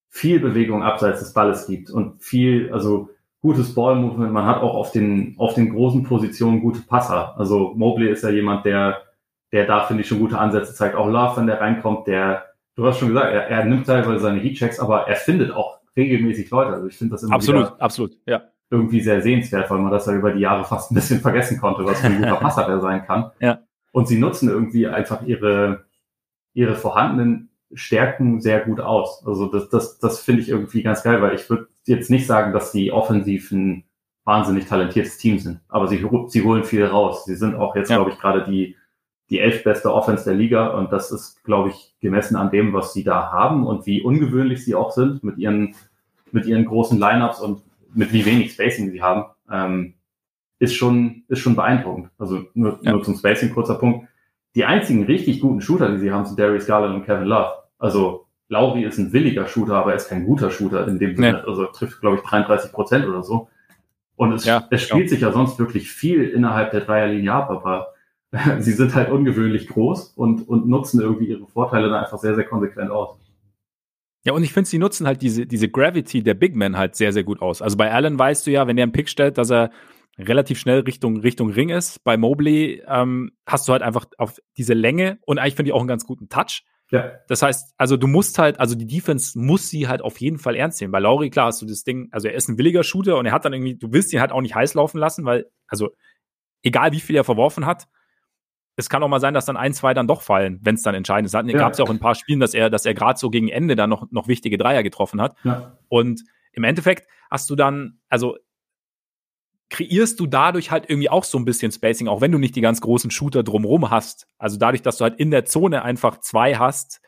[SPEAKER 2] viel Bewegung abseits des Balles gibt und viel, also gutes Ball-Movement. Man hat auch auf den, auf den großen Positionen gute Passer. Also Mobley ist ja jemand, der, der da, finde ich, schon gute Ansätze zeigt. Auch Love, wenn der reinkommt, der, du hast schon gesagt, er, er nimmt teilweise seine Heatchecks, aber er findet auch regelmäßig Leute. Also ich finde das immer
[SPEAKER 1] absolut, absolut, ja.
[SPEAKER 2] irgendwie sehr sehenswert, weil man das ja über die Jahre fast ein bisschen *laughs* vergessen konnte, was für ein guter *laughs* Passer der sein kann.
[SPEAKER 1] Ja.
[SPEAKER 2] Und sie nutzen irgendwie einfach ihre, ihre vorhandenen Stärken sehr gut aus. Also das, das, das finde ich irgendwie ganz geil, weil ich würde jetzt nicht sagen, dass die offensiv ein wahnsinnig talentiertes Team sind, aber sie, sie holen viel raus. Sie sind auch jetzt, ja. glaube ich, gerade die, die elf beste Offense der Liga und das ist, glaube ich, gemessen an dem, was sie da haben und wie ungewöhnlich sie auch sind mit ihren, mit ihren großen Lineups und mit wie wenig Spacing sie haben, ähm, ist schon, ist schon beeindruckend. Also nur, ja. nur zum Spacing kurzer Punkt. Die einzigen richtig guten Shooter, die sie haben, sind Darius Garland und Kevin Love. Also Lauri ist ein williger Shooter, aber er ist kein guter Shooter in dem Sinne. Nee. Also trifft, glaube ich, 33 Prozent oder so. Und es, ja, es spielt ja. sich ja sonst wirklich viel innerhalb der Dreierlinie ab, aber *laughs* sie sind halt ungewöhnlich groß und, und nutzen irgendwie ihre Vorteile dann einfach sehr, sehr konsequent aus.
[SPEAKER 1] Ja, und ich finde, sie nutzen halt diese, diese Gravity der Big Men halt sehr, sehr gut aus. Also bei Allen weißt du ja, wenn der einen Pick stellt, dass er relativ schnell Richtung, Richtung Ring ist. Bei Mobley ähm, hast du halt einfach auf diese Länge und eigentlich finde ich auch einen ganz guten Touch. Ja. Das heißt, also du musst halt, also die Defense muss sie halt auf jeden Fall ernst nehmen. Bei Lauri, klar, hast du das Ding, also er ist ein williger Shooter und er hat dann irgendwie, du willst ihn halt auch nicht heiß laufen lassen, weil, also egal wie viel er verworfen hat, es kann auch mal sein, dass dann ein, zwei dann doch fallen, wenn es dann entscheidend ist. Ja. Gab es ja auch ein paar Spielen, dass er, dass er gerade so gegen Ende dann noch, noch wichtige Dreier getroffen hat. Ja. Und im Endeffekt hast du dann, also kreierst du dadurch halt irgendwie auch so ein bisschen Spacing, auch wenn du nicht die ganz großen Shooter drumrum hast. Also dadurch, dass du halt in der Zone einfach zwei hast,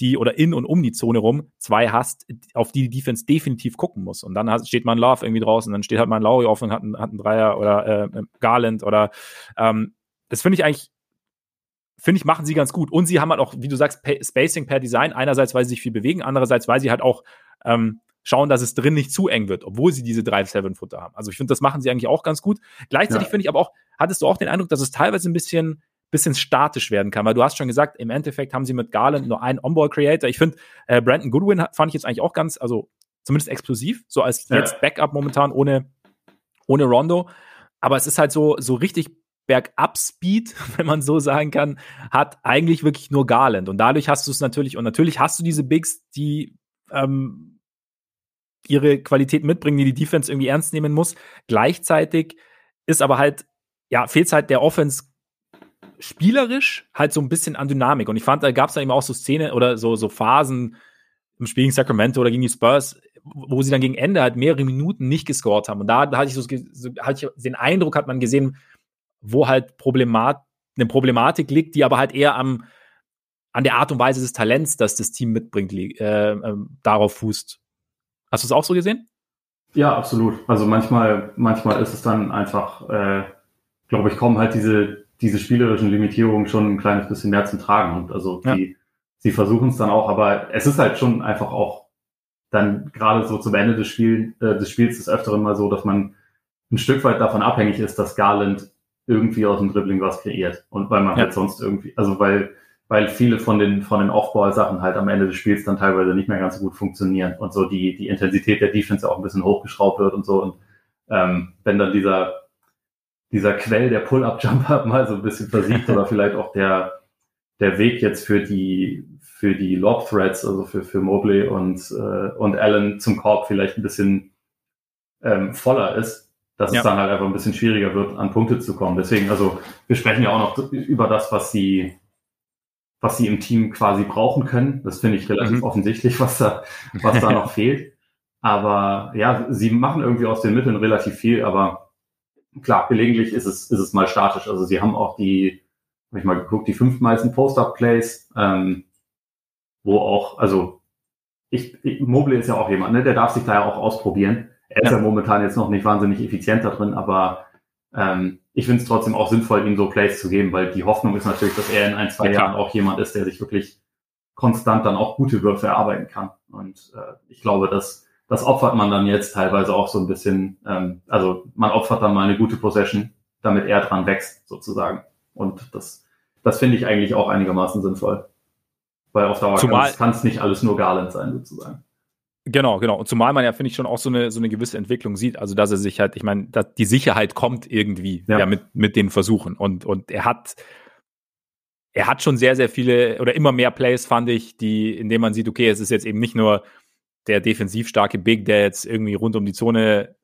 [SPEAKER 1] die oder in und um die Zone rum zwei hast, auf die die Defense definitiv gucken muss. Und dann steht man Love irgendwie draußen, dann steht halt mal Laurie offen und hat einen, hat einen Dreier oder äh, Garland oder ähm, das finde ich eigentlich finde ich, machen sie ganz gut. Und sie haben halt auch, wie du sagst, Spacing per Design. Einerseits, weil sie sich viel bewegen, andererseits, weil sie halt auch ähm, schauen, dass es drin nicht zu eng wird, obwohl sie diese 3-7-Footer haben. Also ich finde, das machen sie eigentlich auch ganz gut. Gleichzeitig ja. finde ich aber auch, hattest du auch den Eindruck, dass es teilweise ein bisschen, bisschen statisch werden kann, weil du hast schon gesagt, im Endeffekt haben sie mit Garland nur einen On-Ball-Creator. Ich finde, äh, Brandon Goodwin fand ich jetzt eigentlich auch ganz, also zumindest explosiv, so als ja. jetzt Backup momentan ohne, ohne Rondo. Aber es ist halt so, so richtig Bergab-Speed, *laughs* wenn man so sagen kann, hat eigentlich wirklich nur Garland. Und dadurch hast du es natürlich, und natürlich hast du diese Bigs, die ähm, ihre Qualität mitbringen, die die Defense irgendwie ernst nehmen muss. Gleichzeitig ist aber halt, ja, fehlt halt der Offense spielerisch halt so ein bisschen an Dynamik. Und ich fand, da gab es dann eben auch so Szenen oder so, so Phasen im Spiel gegen Sacramento oder gegen die Spurs, wo sie dann gegen Ende halt mehrere Minuten nicht gescored haben. Und da, da hatte ich so, so hatte ich den Eindruck, hat man gesehen, wo halt Problemat, eine Problematik liegt, die aber halt eher am, an der Art und Weise des Talents, das das Team mitbringt, äh, äh, darauf fußt. Hast du es auch so gesehen?
[SPEAKER 2] Ja, absolut. Also manchmal, manchmal ist es dann einfach, äh, glaube ich, kommen halt diese, diese spielerischen Limitierungen schon ein kleines bisschen mehr zum Tragen. Und also ja. die, sie versuchen es dann auch, aber es ist halt schon einfach auch dann gerade so zum Ende des, Spiel, äh, des Spiels des Öfteren mal so, dass man ein Stück weit davon abhängig ist, dass Garland irgendwie aus dem Dribbling was kreiert. Und weil man ja. halt sonst irgendwie, also weil weil viele von den, von den Off-Ball-Sachen halt am Ende des Spiels dann teilweise nicht mehr ganz so gut funktionieren und so die, die Intensität der Defense auch ein bisschen hochgeschraubt wird und so. Und ähm, wenn dann dieser, dieser Quell der Pull-Up-Jumper *laughs* mal so ein bisschen versiegt oder vielleicht auch der, der Weg jetzt für die, für die Lob-Threads, also für, für Mobley und, äh, und Allen zum Korb vielleicht ein bisschen ähm, voller ist, dass ja. es dann halt einfach ein bisschen schwieriger wird, an Punkte zu kommen. Deswegen, also wir sprechen ja auch noch über das, was sie, was sie im Team quasi brauchen können. Das finde ich relativ mhm. offensichtlich, was da, was da noch *laughs* fehlt. Aber ja, sie machen irgendwie aus den Mitteln relativ viel, aber klar, gelegentlich ist es, ist es mal statisch. Also sie haben auch die, habe ich mal geguckt, die fünf meisten Post-Up-Plays, ähm, wo auch, also ich, ich Mobley ist ja auch jemand, ne, der darf sich da ja auch ausprobieren. Er ist ja. ja momentan jetzt noch nicht wahnsinnig effizient da drin, aber ähm, ich finde es trotzdem auch sinnvoll, ihm so Plays zu geben, weil die Hoffnung ist natürlich, dass er in ein, zwei ja, Jahren auch jemand ist, der sich wirklich konstant dann auch gute Würfe erarbeiten kann. Und äh, ich glaube, dass das opfert man dann jetzt teilweise auch so ein bisschen, ähm, also man opfert dann mal eine gute Possession, damit er dran wächst, sozusagen. Und das, das finde ich eigentlich auch einigermaßen sinnvoll. Weil auf Dauer kann es nicht alles nur Garland sein, sozusagen.
[SPEAKER 1] Genau, genau. Und zumal man ja, finde ich, schon auch so eine, so eine gewisse Entwicklung sieht. Also, dass er sich halt, ich meine, die Sicherheit kommt irgendwie ja. ja. mit, mit den Versuchen. Und, und er hat, er hat schon sehr, sehr viele oder immer mehr Plays, fand ich, die, in denen man sieht, okay, es ist jetzt eben nicht nur der defensiv starke Big, der jetzt irgendwie rund um die Zone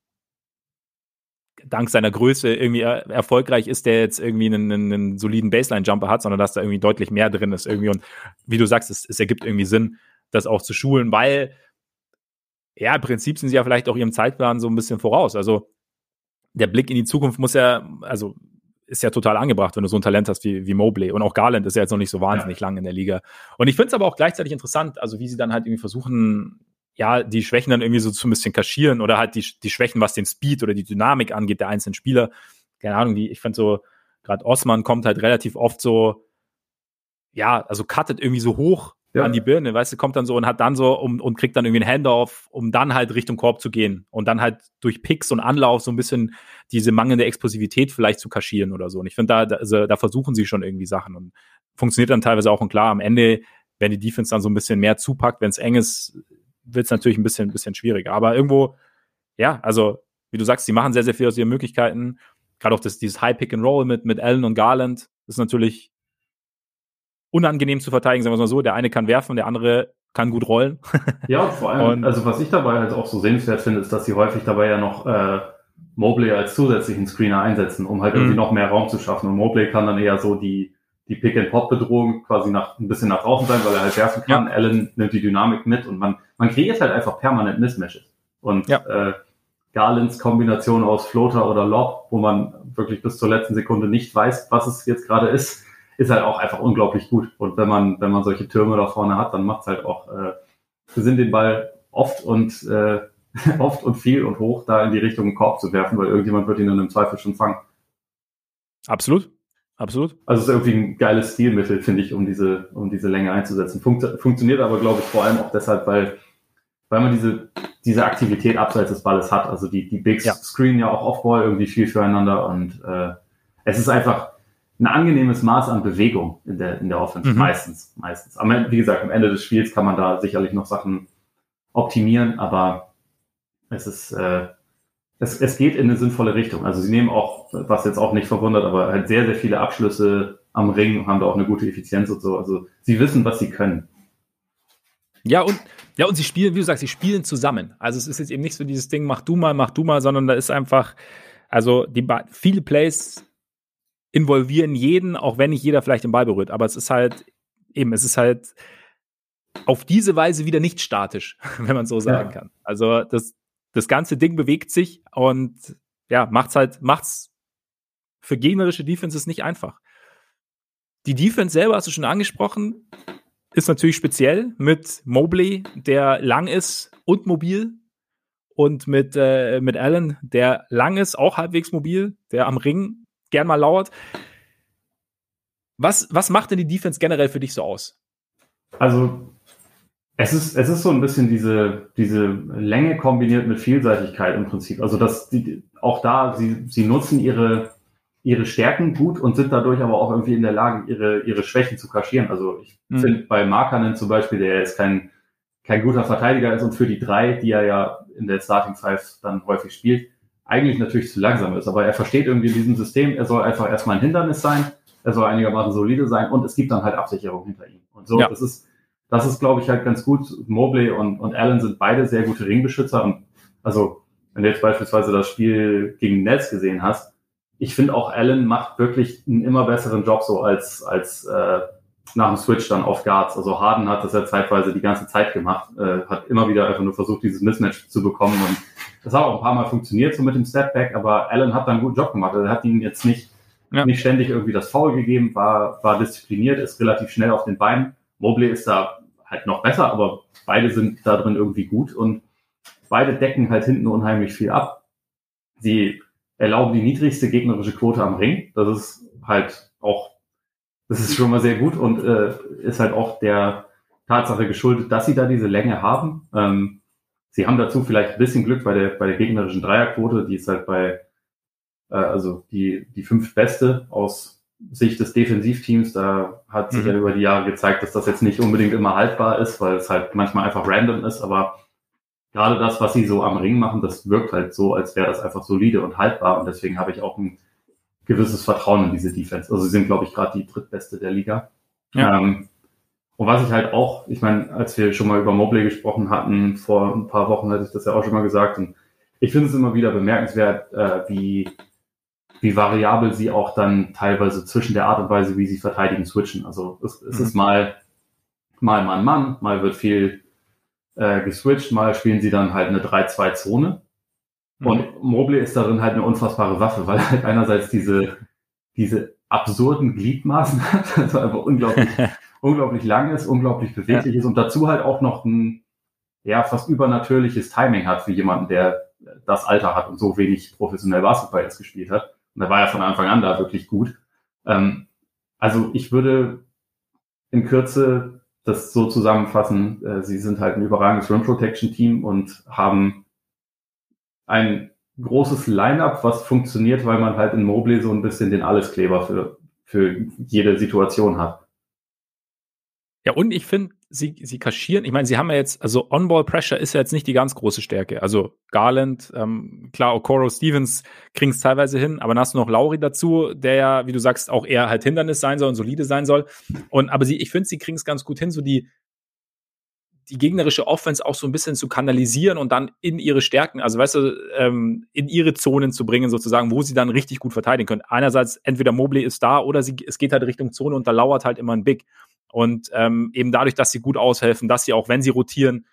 [SPEAKER 1] dank seiner Größe irgendwie er erfolgreich ist, der jetzt irgendwie einen, einen soliden Baseline-Jumper hat, sondern dass da irgendwie deutlich mehr drin ist irgendwie. Und wie du sagst, es, es ergibt irgendwie Sinn, das auch zu schulen, weil ja, im Prinzip sind sie ja vielleicht auch ihrem Zeitplan so ein bisschen voraus. Also der Blick in die Zukunft muss ja, also ist ja total angebracht, wenn du so ein Talent hast wie, wie Mobley. Und auch Garland ist ja jetzt noch nicht so wahnsinnig ja. lang in der Liga. Und ich finde es aber auch gleichzeitig interessant, also wie sie dann halt irgendwie versuchen, ja, die Schwächen dann irgendwie so zu ein bisschen kaschieren oder halt die, die Schwächen, was den Speed oder die Dynamik angeht, der einzelnen Spieler. Keine Ahnung, die, ich finde so, gerade Osman kommt halt relativ oft so, ja, also cuttet irgendwie so hoch ja. an die Birne, weißt du, kommt dann so und hat dann so um, und kriegt dann irgendwie einen Handoff, um dann halt Richtung Korb zu gehen und dann halt durch Picks und Anlauf so ein bisschen diese mangelnde Explosivität vielleicht zu kaschieren oder so. Und ich finde, da, da, also, da versuchen sie schon irgendwie Sachen und funktioniert dann teilweise auch. Und klar, am Ende, wenn die Defense dann so ein bisschen mehr zupackt, wenn es eng ist, wird es natürlich ein bisschen, ein bisschen schwieriger. Aber irgendwo, ja, also wie du sagst, sie machen sehr, sehr viel aus ihren Möglichkeiten. Gerade auch das, dieses High Pick and Roll mit, mit Allen und Garland ist natürlich unangenehm zu verteidigen, sagen wir mal so. Der eine kann werfen, der andere kann gut rollen.
[SPEAKER 2] ja, vor allem, und, also was ich dabei halt auch so sehenswert finde, ist, dass sie häufig dabei ja noch äh, Mobley als zusätzlichen Screener einsetzen, um halt irgendwie mhm. noch mehr Raum zu schaffen. Und Mobley kann dann eher so die, die Pick-and-Pop-Bedrohung quasi nach, ein bisschen nach draußen sein, weil er halt werfen kann. Ja. Allen nimmt die Dynamik mit und man, man kreiert halt einfach permanent Mismatches. Und ja. äh, Garlands Kombination aus Floater oder Lob, wo man wirklich bis zur letzten Sekunde nicht weiß, was es jetzt gerade ist, ist halt auch einfach unglaublich gut. Und wenn man, wenn man solche Türme da vorne hat, dann macht es halt auch äh, Sinn, den Ball oft und äh, *laughs* oft und viel und hoch da in die Richtung Korb zu werfen, weil irgendjemand wird ihn dann im Zweifel schon fangen.
[SPEAKER 1] Absolut. Absolut.
[SPEAKER 2] Also es ist irgendwie ein geiles Stilmittel, finde ich, um diese, um diese Länge einzusetzen. Funkt, funktioniert aber, glaube ich, vor allem auch deshalb, weil, weil man diese, diese Aktivität abseits des Balles hat. Also die, die Bigs ja. screen ja auch Offball irgendwie viel füreinander und äh, es ist einfach, ein angenehmes Maß an Bewegung in der, in der Offense, mhm. meistens, meistens. Aber wie gesagt, am Ende des Spiels kann man da sicherlich noch Sachen optimieren, aber es ist, äh, es, es geht in eine sinnvolle Richtung. Also sie nehmen auch, was jetzt auch nicht verwundert, aber halt sehr, sehr viele Abschlüsse am Ring und haben da auch eine gute Effizienz und so. Also sie wissen, was sie können.
[SPEAKER 1] Ja, und, ja, und sie spielen, wie du sagst, sie spielen zusammen. Also es ist jetzt eben nicht so dieses Ding, mach du mal, mach du mal, sondern da ist einfach, also die viele Plays involvieren jeden, auch wenn nicht jeder vielleicht den Ball berührt. Aber es ist halt eben, es ist halt auf diese Weise wieder nicht statisch, *laughs* wenn man so sagen ja. kann. Also das, das ganze Ding bewegt sich und ja, macht's halt, macht's für gegnerische Defenses nicht einfach. Die Defense selber hast du schon angesprochen, ist natürlich speziell mit Mobley, der lang ist und mobil. Und mit, äh, mit Allen, der lang ist, auch halbwegs mobil, der am Ring gern mal lauert. Was, was macht denn die Defense generell für dich so aus?
[SPEAKER 2] Also, es ist, es ist so ein bisschen diese, diese Länge kombiniert mit Vielseitigkeit im Prinzip. Also, dass die, auch da, sie, sie nutzen ihre, ihre Stärken gut und sind dadurch aber auch irgendwie in der Lage, ihre, ihre Schwächen zu kaschieren. Also, ich mhm. finde bei Markanen zum Beispiel, der jetzt kein, kein guter Verteidiger ist und für die drei, die er ja in der Starting Five dann häufig spielt, eigentlich natürlich zu langsam ist, aber er versteht irgendwie in diesem System, er soll einfach erstmal ein Hindernis sein, er soll einigermaßen solide sein und es gibt dann halt Absicherung hinter ihm. Und so, ja. das ist, das ist, glaube ich, halt ganz gut. Mobley und, und Allen sind beide sehr gute Ringbeschützer und also, wenn du jetzt beispielsweise das Spiel gegen Nets gesehen hast, ich finde auch Allen macht wirklich einen immer besseren Job so als, als äh, nach dem Switch dann auf Guards. Also Harden hat das ja zeitweise die ganze Zeit gemacht, äh, hat immer wieder einfach nur versucht, dieses Mismatch zu bekommen und das hat auch ein paar Mal funktioniert so mit dem Stepback, aber Allen hat da einen guten Job gemacht. Er hat ihn jetzt nicht ja. nicht ständig irgendwie das Foul gegeben, war, war diszipliniert, ist relativ schnell auf den Beinen. Mobley ist da halt noch besser, aber beide sind da drin irgendwie gut und beide decken halt hinten unheimlich viel ab. Sie erlauben die niedrigste gegnerische Quote am Ring. Das ist halt auch, das ist schon mal sehr gut und äh, ist halt auch der Tatsache geschuldet, dass sie da diese Länge haben. Ähm, sie haben dazu vielleicht ein bisschen Glück bei der, bei der gegnerischen Dreierquote, die ist halt bei, äh, also die, die fünf beste aus Sicht des Defensivteams. Da hat sich mhm. ja über die Jahre gezeigt, dass das jetzt nicht unbedingt immer haltbar ist, weil es halt manchmal einfach random ist, aber gerade das, was sie so am Ring machen, das wirkt halt so, als wäre das einfach solide und haltbar. Und deswegen habe ich auch ein gewisses Vertrauen in diese Defense. Also sie sind, glaube ich, gerade die drittbeste der Liga. Ja. Ähm, und was ich halt auch, ich meine, als wir schon mal über Mobley gesprochen hatten, vor ein paar Wochen hatte ich das ja auch schon mal gesagt. Und ich finde es immer wieder bemerkenswert, äh, wie, wie variabel sie auch dann teilweise zwischen der Art und Weise, wie sie verteidigen, switchen. Also es, es mhm. ist mal, mal Mann, Mann, mal wird viel äh, geswitcht, mal spielen sie dann halt eine 3-2-Zone. Mhm. Und Mobley ist darin halt eine unfassbare Waffe, weil er halt einerseits diese, diese absurden Gliedmaßen *laughs* hat, also einfach unglaublich, *laughs* unglaublich lang ist, unglaublich beweglich ja. ist und dazu halt auch noch ein ja, fast übernatürliches Timing hat für jemanden, der das Alter hat und so wenig professionell Basketball jetzt gespielt hat. Und er war ja von Anfang an da wirklich gut. Ähm, also ich würde in Kürze das so zusammenfassen, äh, sie sind halt ein überragendes Run Protection Team und haben ein großes Line-up, was funktioniert, weil man halt in Mobley so ein bisschen den Alleskleber für, für jede Situation hat.
[SPEAKER 1] Ja, und ich finde, sie, sie kaschieren, ich meine, sie haben ja jetzt, also On-Ball-Pressure ist ja jetzt nicht die ganz große Stärke. Also Garland, ähm, klar, Okoro Stevens kriegen es teilweise hin, aber dann hast du noch Lauri dazu, der ja, wie du sagst, auch eher halt Hindernis sein soll und solide sein soll. Und aber sie, ich finde, sie kriegen es ganz gut hin, so die, die gegnerische Offense auch so ein bisschen zu kanalisieren und dann in ihre Stärken, also weißt du, ähm, in ihre Zonen zu bringen, sozusagen, wo sie dann richtig gut verteidigen können. Einerseits entweder Mobley ist da oder sie, es geht halt Richtung Zone und da lauert halt immer ein Big. Und ähm, eben dadurch, dass sie gut aushelfen, dass sie auch, wenn sie rotieren,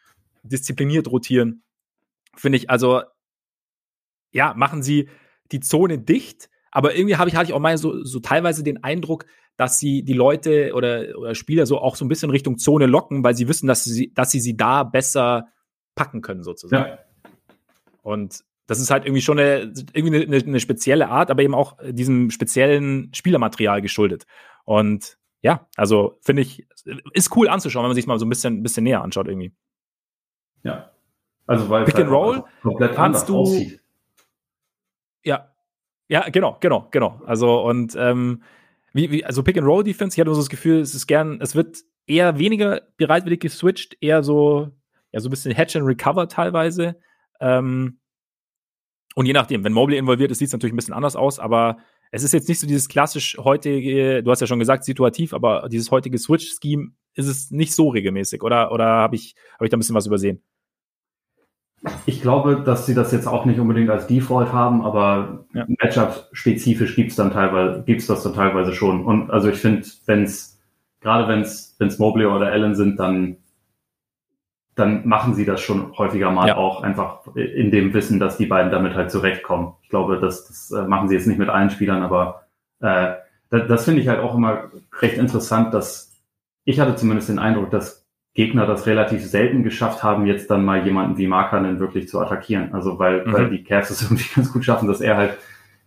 [SPEAKER 1] diszipliniert rotieren, finde ich, also ja, machen sie die Zone dicht, aber irgendwie habe ich, hatte ich auch mal so, so teilweise den Eindruck, dass sie die Leute oder, oder Spieler so auch so ein bisschen Richtung Zone locken, weil sie wissen, dass sie, dass sie sie da besser packen können, sozusagen. Ja. Und das ist halt irgendwie schon eine, irgendwie eine, eine spezielle Art, aber eben auch diesem speziellen Spielermaterial geschuldet. Und ja, also finde ich, ist cool anzuschauen, wenn man sich mal so ein bisschen, bisschen näher anschaut irgendwie.
[SPEAKER 2] Ja. Also weil
[SPEAKER 1] Pick and halt Roll komplett kannst du aussieht. Ja. Ja, genau, genau, genau. Also und ähm, wie, wie, also Pick and Roll Defense, ich hatte so das Gefühl, es ist gern, es wird eher weniger bereitwillig geswitcht, eher so, ja, so ein bisschen Hatch and Recover teilweise. Ähm, und je nachdem, wenn Mobley involviert ist, sieht es natürlich ein bisschen anders aus, aber es ist jetzt nicht so dieses klassisch heutige, du hast ja schon gesagt, situativ, aber dieses heutige Switch-Scheme ist es nicht so regelmäßig, oder, oder habe ich, hab ich da ein bisschen was übersehen?
[SPEAKER 2] Ich glaube, dass sie das jetzt auch nicht unbedingt als Default haben, aber ja. Matchup-spezifisch gibt's dann teilweise, gibt's das dann teilweise schon. Und also ich finde, wenn es, gerade wenn es Mobley oder Allen sind, dann dann machen sie das schon häufiger mal ja. auch einfach in dem Wissen, dass die beiden damit halt zurechtkommen. Ich glaube, das, das äh, machen sie jetzt nicht mit allen Spielern, aber äh, das, das finde ich halt auch immer recht interessant, dass ich hatte zumindest den Eindruck, dass Gegner das relativ selten geschafft haben, jetzt dann mal jemanden wie Markanen wirklich zu attackieren. Also weil, mhm. weil die Cavs es *laughs* irgendwie ganz gut schaffen, dass er halt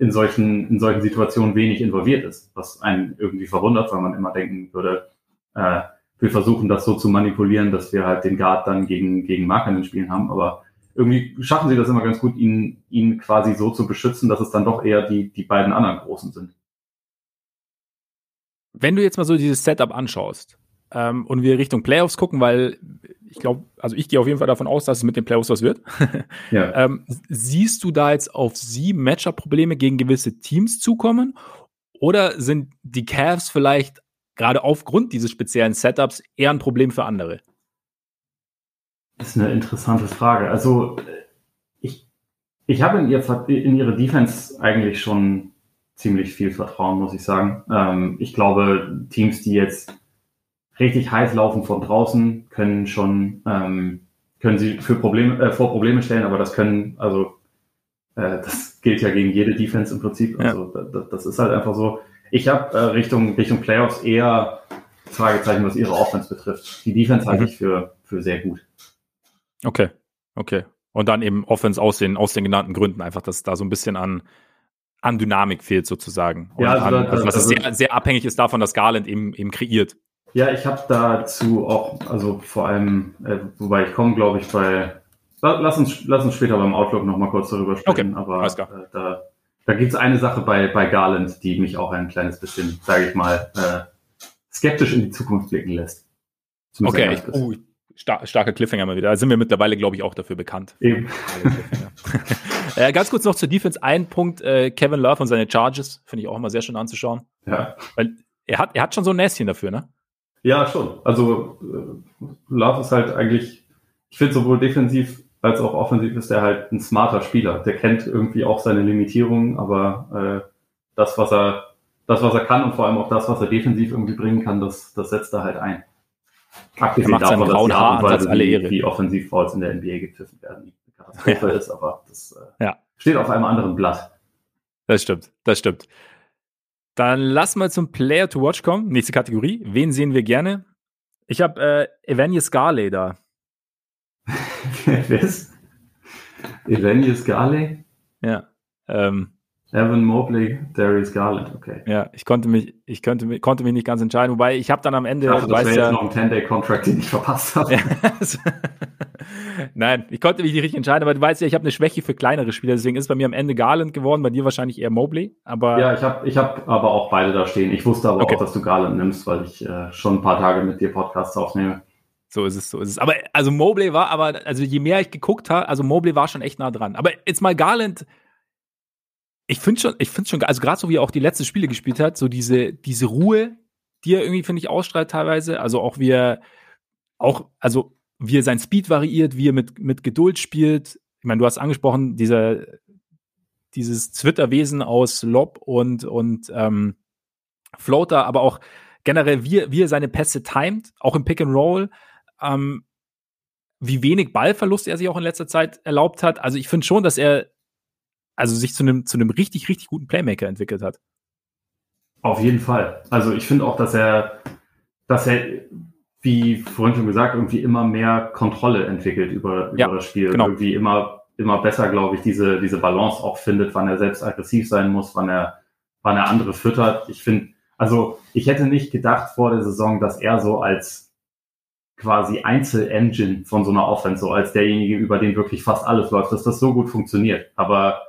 [SPEAKER 2] in solchen, in solchen Situationen wenig involviert ist, was einen irgendwie verwundert, weil man immer denken würde, äh, wir versuchen das so zu manipulieren, dass wir halt den Guard dann gegen, gegen Marker in den Spielen haben. Aber irgendwie schaffen sie das immer ganz gut, ihn, ihn quasi so zu beschützen, dass es dann doch eher die, die beiden anderen Großen sind.
[SPEAKER 1] Wenn du jetzt mal so dieses Setup anschaust ähm, und wir Richtung Playoffs gucken, weil ich glaube, also ich gehe auf jeden Fall davon aus, dass es mit den Playoffs was wird. *laughs* ja. ähm, siehst du da jetzt auf sie Matchup-Probleme gegen gewisse Teams zukommen? Oder sind die Cavs vielleicht gerade aufgrund dieses speziellen Setups eher ein Problem für andere?
[SPEAKER 2] Das ist eine interessante Frage. Also ich, ich habe in, ihr, in ihre Defense eigentlich schon ziemlich viel Vertrauen, muss ich sagen. Ähm, ich glaube, Teams, die jetzt richtig heiß laufen von draußen, können schon ähm, können sie für Probleme, äh, vor Probleme stellen, aber das können, also Äh, das gilt ja gegen jede Defense im Prinzip. Also ja. das, das, ist halt einfach so. Ich habe äh, Richtung, Richtung Playoffs eher Fragezeichen, was ihre Offense betrifft. Die Defense halte mhm. ich für, für sehr gut.
[SPEAKER 1] Okay, okay. Und dann eben Offense aus den, aus den genannten Gründen einfach, dass da so ein bisschen an, an Dynamik fehlt sozusagen. Und ja, also, an, also was also, sehr, sehr abhängig ist davon, dass Garland eben, eben kreiert.
[SPEAKER 2] Ja, ich habe dazu auch, also vor allem, äh, wobei ich komme, glaube ich, bei, lass uns, lass uns später beim Outlook nochmal kurz darüber sprechen, okay, aber äh, da, da gibt es eine Sache bei, bei Garland, die mich auch ein kleines bisschen, sage ich mal, äh, skeptisch in die Zukunft blicken lässt.
[SPEAKER 1] Okay, ich, oh, star starke Cliffhanger mal wieder. Da sind wir mittlerweile, glaube ich, auch dafür bekannt. Eben. *laughs* äh, ganz kurz noch zur Defense. Ein Punkt, äh, Kevin Love und seine Charges, finde ich auch immer sehr schön anzuschauen. Ja. Weil er hat, er hat schon so ein Näschen dafür, ne?
[SPEAKER 2] Ja, schon. Also äh, Love ist halt eigentlich, ich finde sowohl defensiv als auch offensiv ist er halt ein smarter Spieler. Der kennt irgendwie auch seine Limitierungen, aber äh, das, was er, das, was er kann und vor allem auch das, was er defensiv irgendwie bringen kann, das, das setzt er halt ein.
[SPEAKER 1] Abgesehen davon, dass die Art und Weise, alle
[SPEAKER 2] Ehre. wie, wie Offensivfalls in der NBA gepfiffen werden, die Katastrophe *laughs* ja. ist, aber das äh, ja. steht auf einem anderen Blatt.
[SPEAKER 1] Das stimmt, das stimmt. Dann lass mal zum Player to Watch kommen. Nächste Kategorie. Wen sehen wir gerne? Ich habe äh, Evanius Garley da. *laughs*
[SPEAKER 2] Wer ist? Evanius Garley?
[SPEAKER 1] Ja. Ähm,
[SPEAKER 2] Evan Mobley, Darius Garland, okay.
[SPEAKER 1] Ja, ich konnte mich, ich könnte, konnte mich nicht ganz entscheiden, wobei ich habe dann am Ende.
[SPEAKER 2] Dachte, das wäre ja, jetzt noch ein 10-Day-Contract, den ich verpasst habe. *laughs*
[SPEAKER 1] Nein, ich konnte mich nicht richtig entscheiden, aber du weißt ja, ich habe eine Schwäche für kleinere Spieler, deswegen ist bei mir am Ende Garland geworden, bei dir wahrscheinlich eher Mobley. Aber
[SPEAKER 2] ja, ich habe ich hab aber auch beide da stehen. Ich wusste aber okay. auch, dass du Garland nimmst, weil ich äh, schon ein paar Tage mit dir Podcasts aufnehme.
[SPEAKER 1] So ist es, so ist es. Aber also Mobley war aber, also je mehr ich geguckt habe, also Mobley war schon echt nah dran. Aber jetzt mal Garland, ich finde schon, ich finde schon, also gerade so wie er auch die letzten Spiele gespielt hat, so diese, diese Ruhe, die er irgendwie, finde ich, ausstrahlt teilweise. Also auch wie er, auch, also wie er sein Speed variiert, wie er mit, mit Geduld spielt. Ich meine, du hast angesprochen, dieser, dieses Twitter-Wesen aus Lob und, und ähm, Floater, aber auch generell, wie, wie er seine Pässe timet, auch im Pick and Roll, ähm, wie wenig Ballverlust er sich auch in letzter Zeit erlaubt hat. Also ich finde schon, dass er also sich zu einem, zu einem richtig, richtig guten Playmaker entwickelt hat.
[SPEAKER 2] Auf jeden Fall. Also ich finde auch, dass er, dass er, wie vorhin schon gesagt, irgendwie immer mehr Kontrolle entwickelt über, ja, über das Spiel. Genau. Irgendwie immer, immer besser, glaube ich, diese, diese Balance auch findet, wann er selbst aggressiv sein muss, wann er, wann er andere füttert. Ich finde, also ich hätte nicht gedacht vor der Saison, dass er so als quasi Einzelengine von so einer Offense, so als derjenige, über den wirklich fast alles läuft, dass das so gut funktioniert. Aber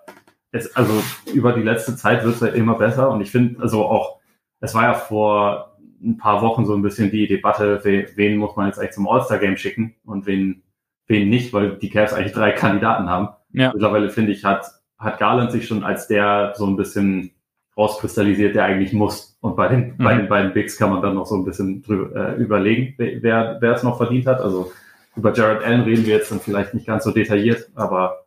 [SPEAKER 2] es, also über die letzte Zeit wird es halt immer besser und ich finde, also auch, es war ja vor ein paar Wochen so ein bisschen die Debatte, wen muss man jetzt eigentlich zum All-Star-Game schicken und wen, wen nicht, weil die Cavs eigentlich drei Kandidaten haben. Ja. Mittlerweile finde ich, hat, hat Garland sich schon als der so ein bisschen rauskristallisiert, der eigentlich muss. Und bei den, mhm. bei den beiden Bigs kann man dann noch so ein bisschen drüber, äh, überlegen, wer, wer es noch verdient hat. Also über Jared Allen reden wir jetzt dann vielleicht nicht ganz so detailliert, aber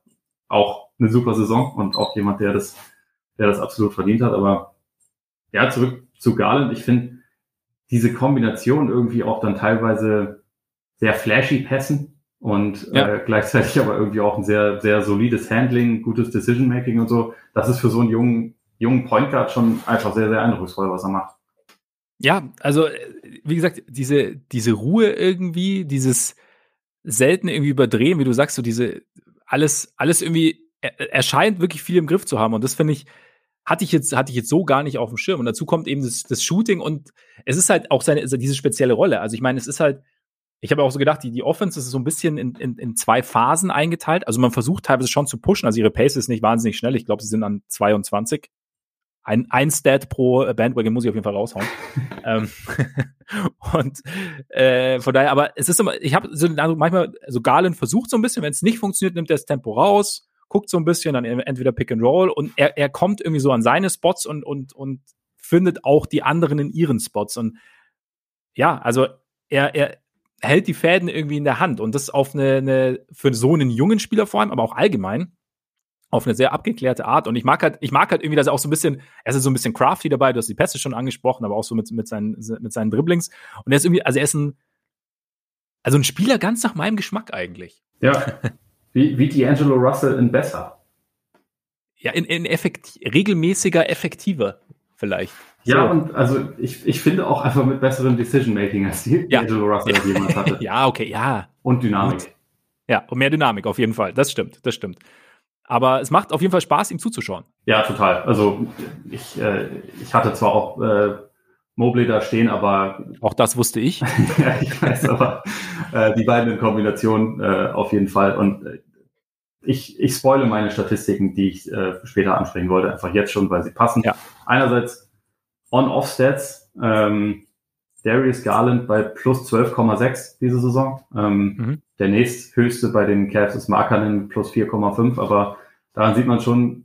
[SPEAKER 2] auch eine super Saison und auch jemand, der das, der das absolut verdient hat. Aber ja, zurück zu Garland. Ich finde diese Kombination irgendwie auch dann teilweise sehr flashy Pässen und ja. äh, gleichzeitig aber irgendwie auch ein sehr, sehr solides Handling, gutes Decision Making und so. Das ist für so einen jungen, jungen Point Guard schon einfach sehr, sehr eindrucksvoll, was er macht.
[SPEAKER 1] Ja, also wie gesagt, diese, diese Ruhe irgendwie, dieses selten irgendwie überdrehen, wie du sagst, so diese alles, alles irgendwie er, er scheint wirklich viel im Griff zu haben. Und das finde ich, hatte ich jetzt, hatte ich jetzt so gar nicht auf dem Schirm. Und dazu kommt eben das, das Shooting und es ist halt auch seine, diese spezielle Rolle. Also ich meine, es ist halt, ich habe auch so gedacht, die, die Offense ist so ein bisschen in, in, in zwei Phasen eingeteilt. Also man versucht teilweise schon zu pushen. Also ihre Pace ist nicht wahnsinnig schnell. Ich glaube, sie sind an 22. Ein, ein Stat pro Bandwagon muss ich auf jeden Fall raushauen. *laughs* ähm, *laughs* und äh, von daher, aber es ist immer, ich habe so Eindruck, manchmal, so Garland versucht so ein bisschen, wenn es nicht funktioniert, nimmt er das Tempo raus guckt so ein bisschen, dann entweder Pick and Roll und er, er kommt irgendwie so an seine Spots und, und, und findet auch die anderen in ihren Spots. Und ja, also er, er hält die Fäden irgendwie in der Hand und das auf eine, eine für so einen jungen Spieler vor allem, aber auch allgemein auf eine sehr abgeklärte Art. Und ich mag halt, ich mag halt irgendwie, dass er auch so ein bisschen, er ist so ein bisschen crafty dabei, du hast die Pässe schon angesprochen, aber auch so mit, mit, seinen, mit seinen Dribblings. Und er ist irgendwie, also er ist ein, also ein Spieler ganz nach meinem Geschmack eigentlich.
[SPEAKER 2] Ja, Wie, wie D'Angelo Russell in besser.
[SPEAKER 1] ja, in, in effekt, regelmäßiger, effektiver vielleicht.
[SPEAKER 2] Ja, so. und also ich, ich finde auch einfach mit besserem Decision-Making, als die
[SPEAKER 1] ja.
[SPEAKER 2] Angelo Russell jemals hatte. *laughs*
[SPEAKER 1] ja, okay, ja.
[SPEAKER 2] Und Dynamik. Gut.
[SPEAKER 1] Ja, und mehr Dynamik auf jeden Fall. Das stimmt, das stimmt. Aber es macht auf jeden Fall Spaß, ihm zuzuschauen.
[SPEAKER 2] Ja, total. Also ich, äh, ich hatte zwar auch äh, Mobley da stehen, aber.
[SPEAKER 1] Auch das wusste ich.
[SPEAKER 2] ja, *laughs* ich weiß, aber äh, die beiden in Kombination äh, auf jeden Fall. Und äh, ich, ich spoile meine Statistiken, die ich äh, später ansprechen wollte, einfach jetzt schon, weil sie passen.
[SPEAKER 1] Ja.
[SPEAKER 2] Einerseits On-Off-Stats. Ähm, Darius Garland bei plus 12,6 diese Saison. Ähm, mhm. Der nächsthöchste bei den Cavs ist Markanen plus 4,5, aber daran sieht man schon,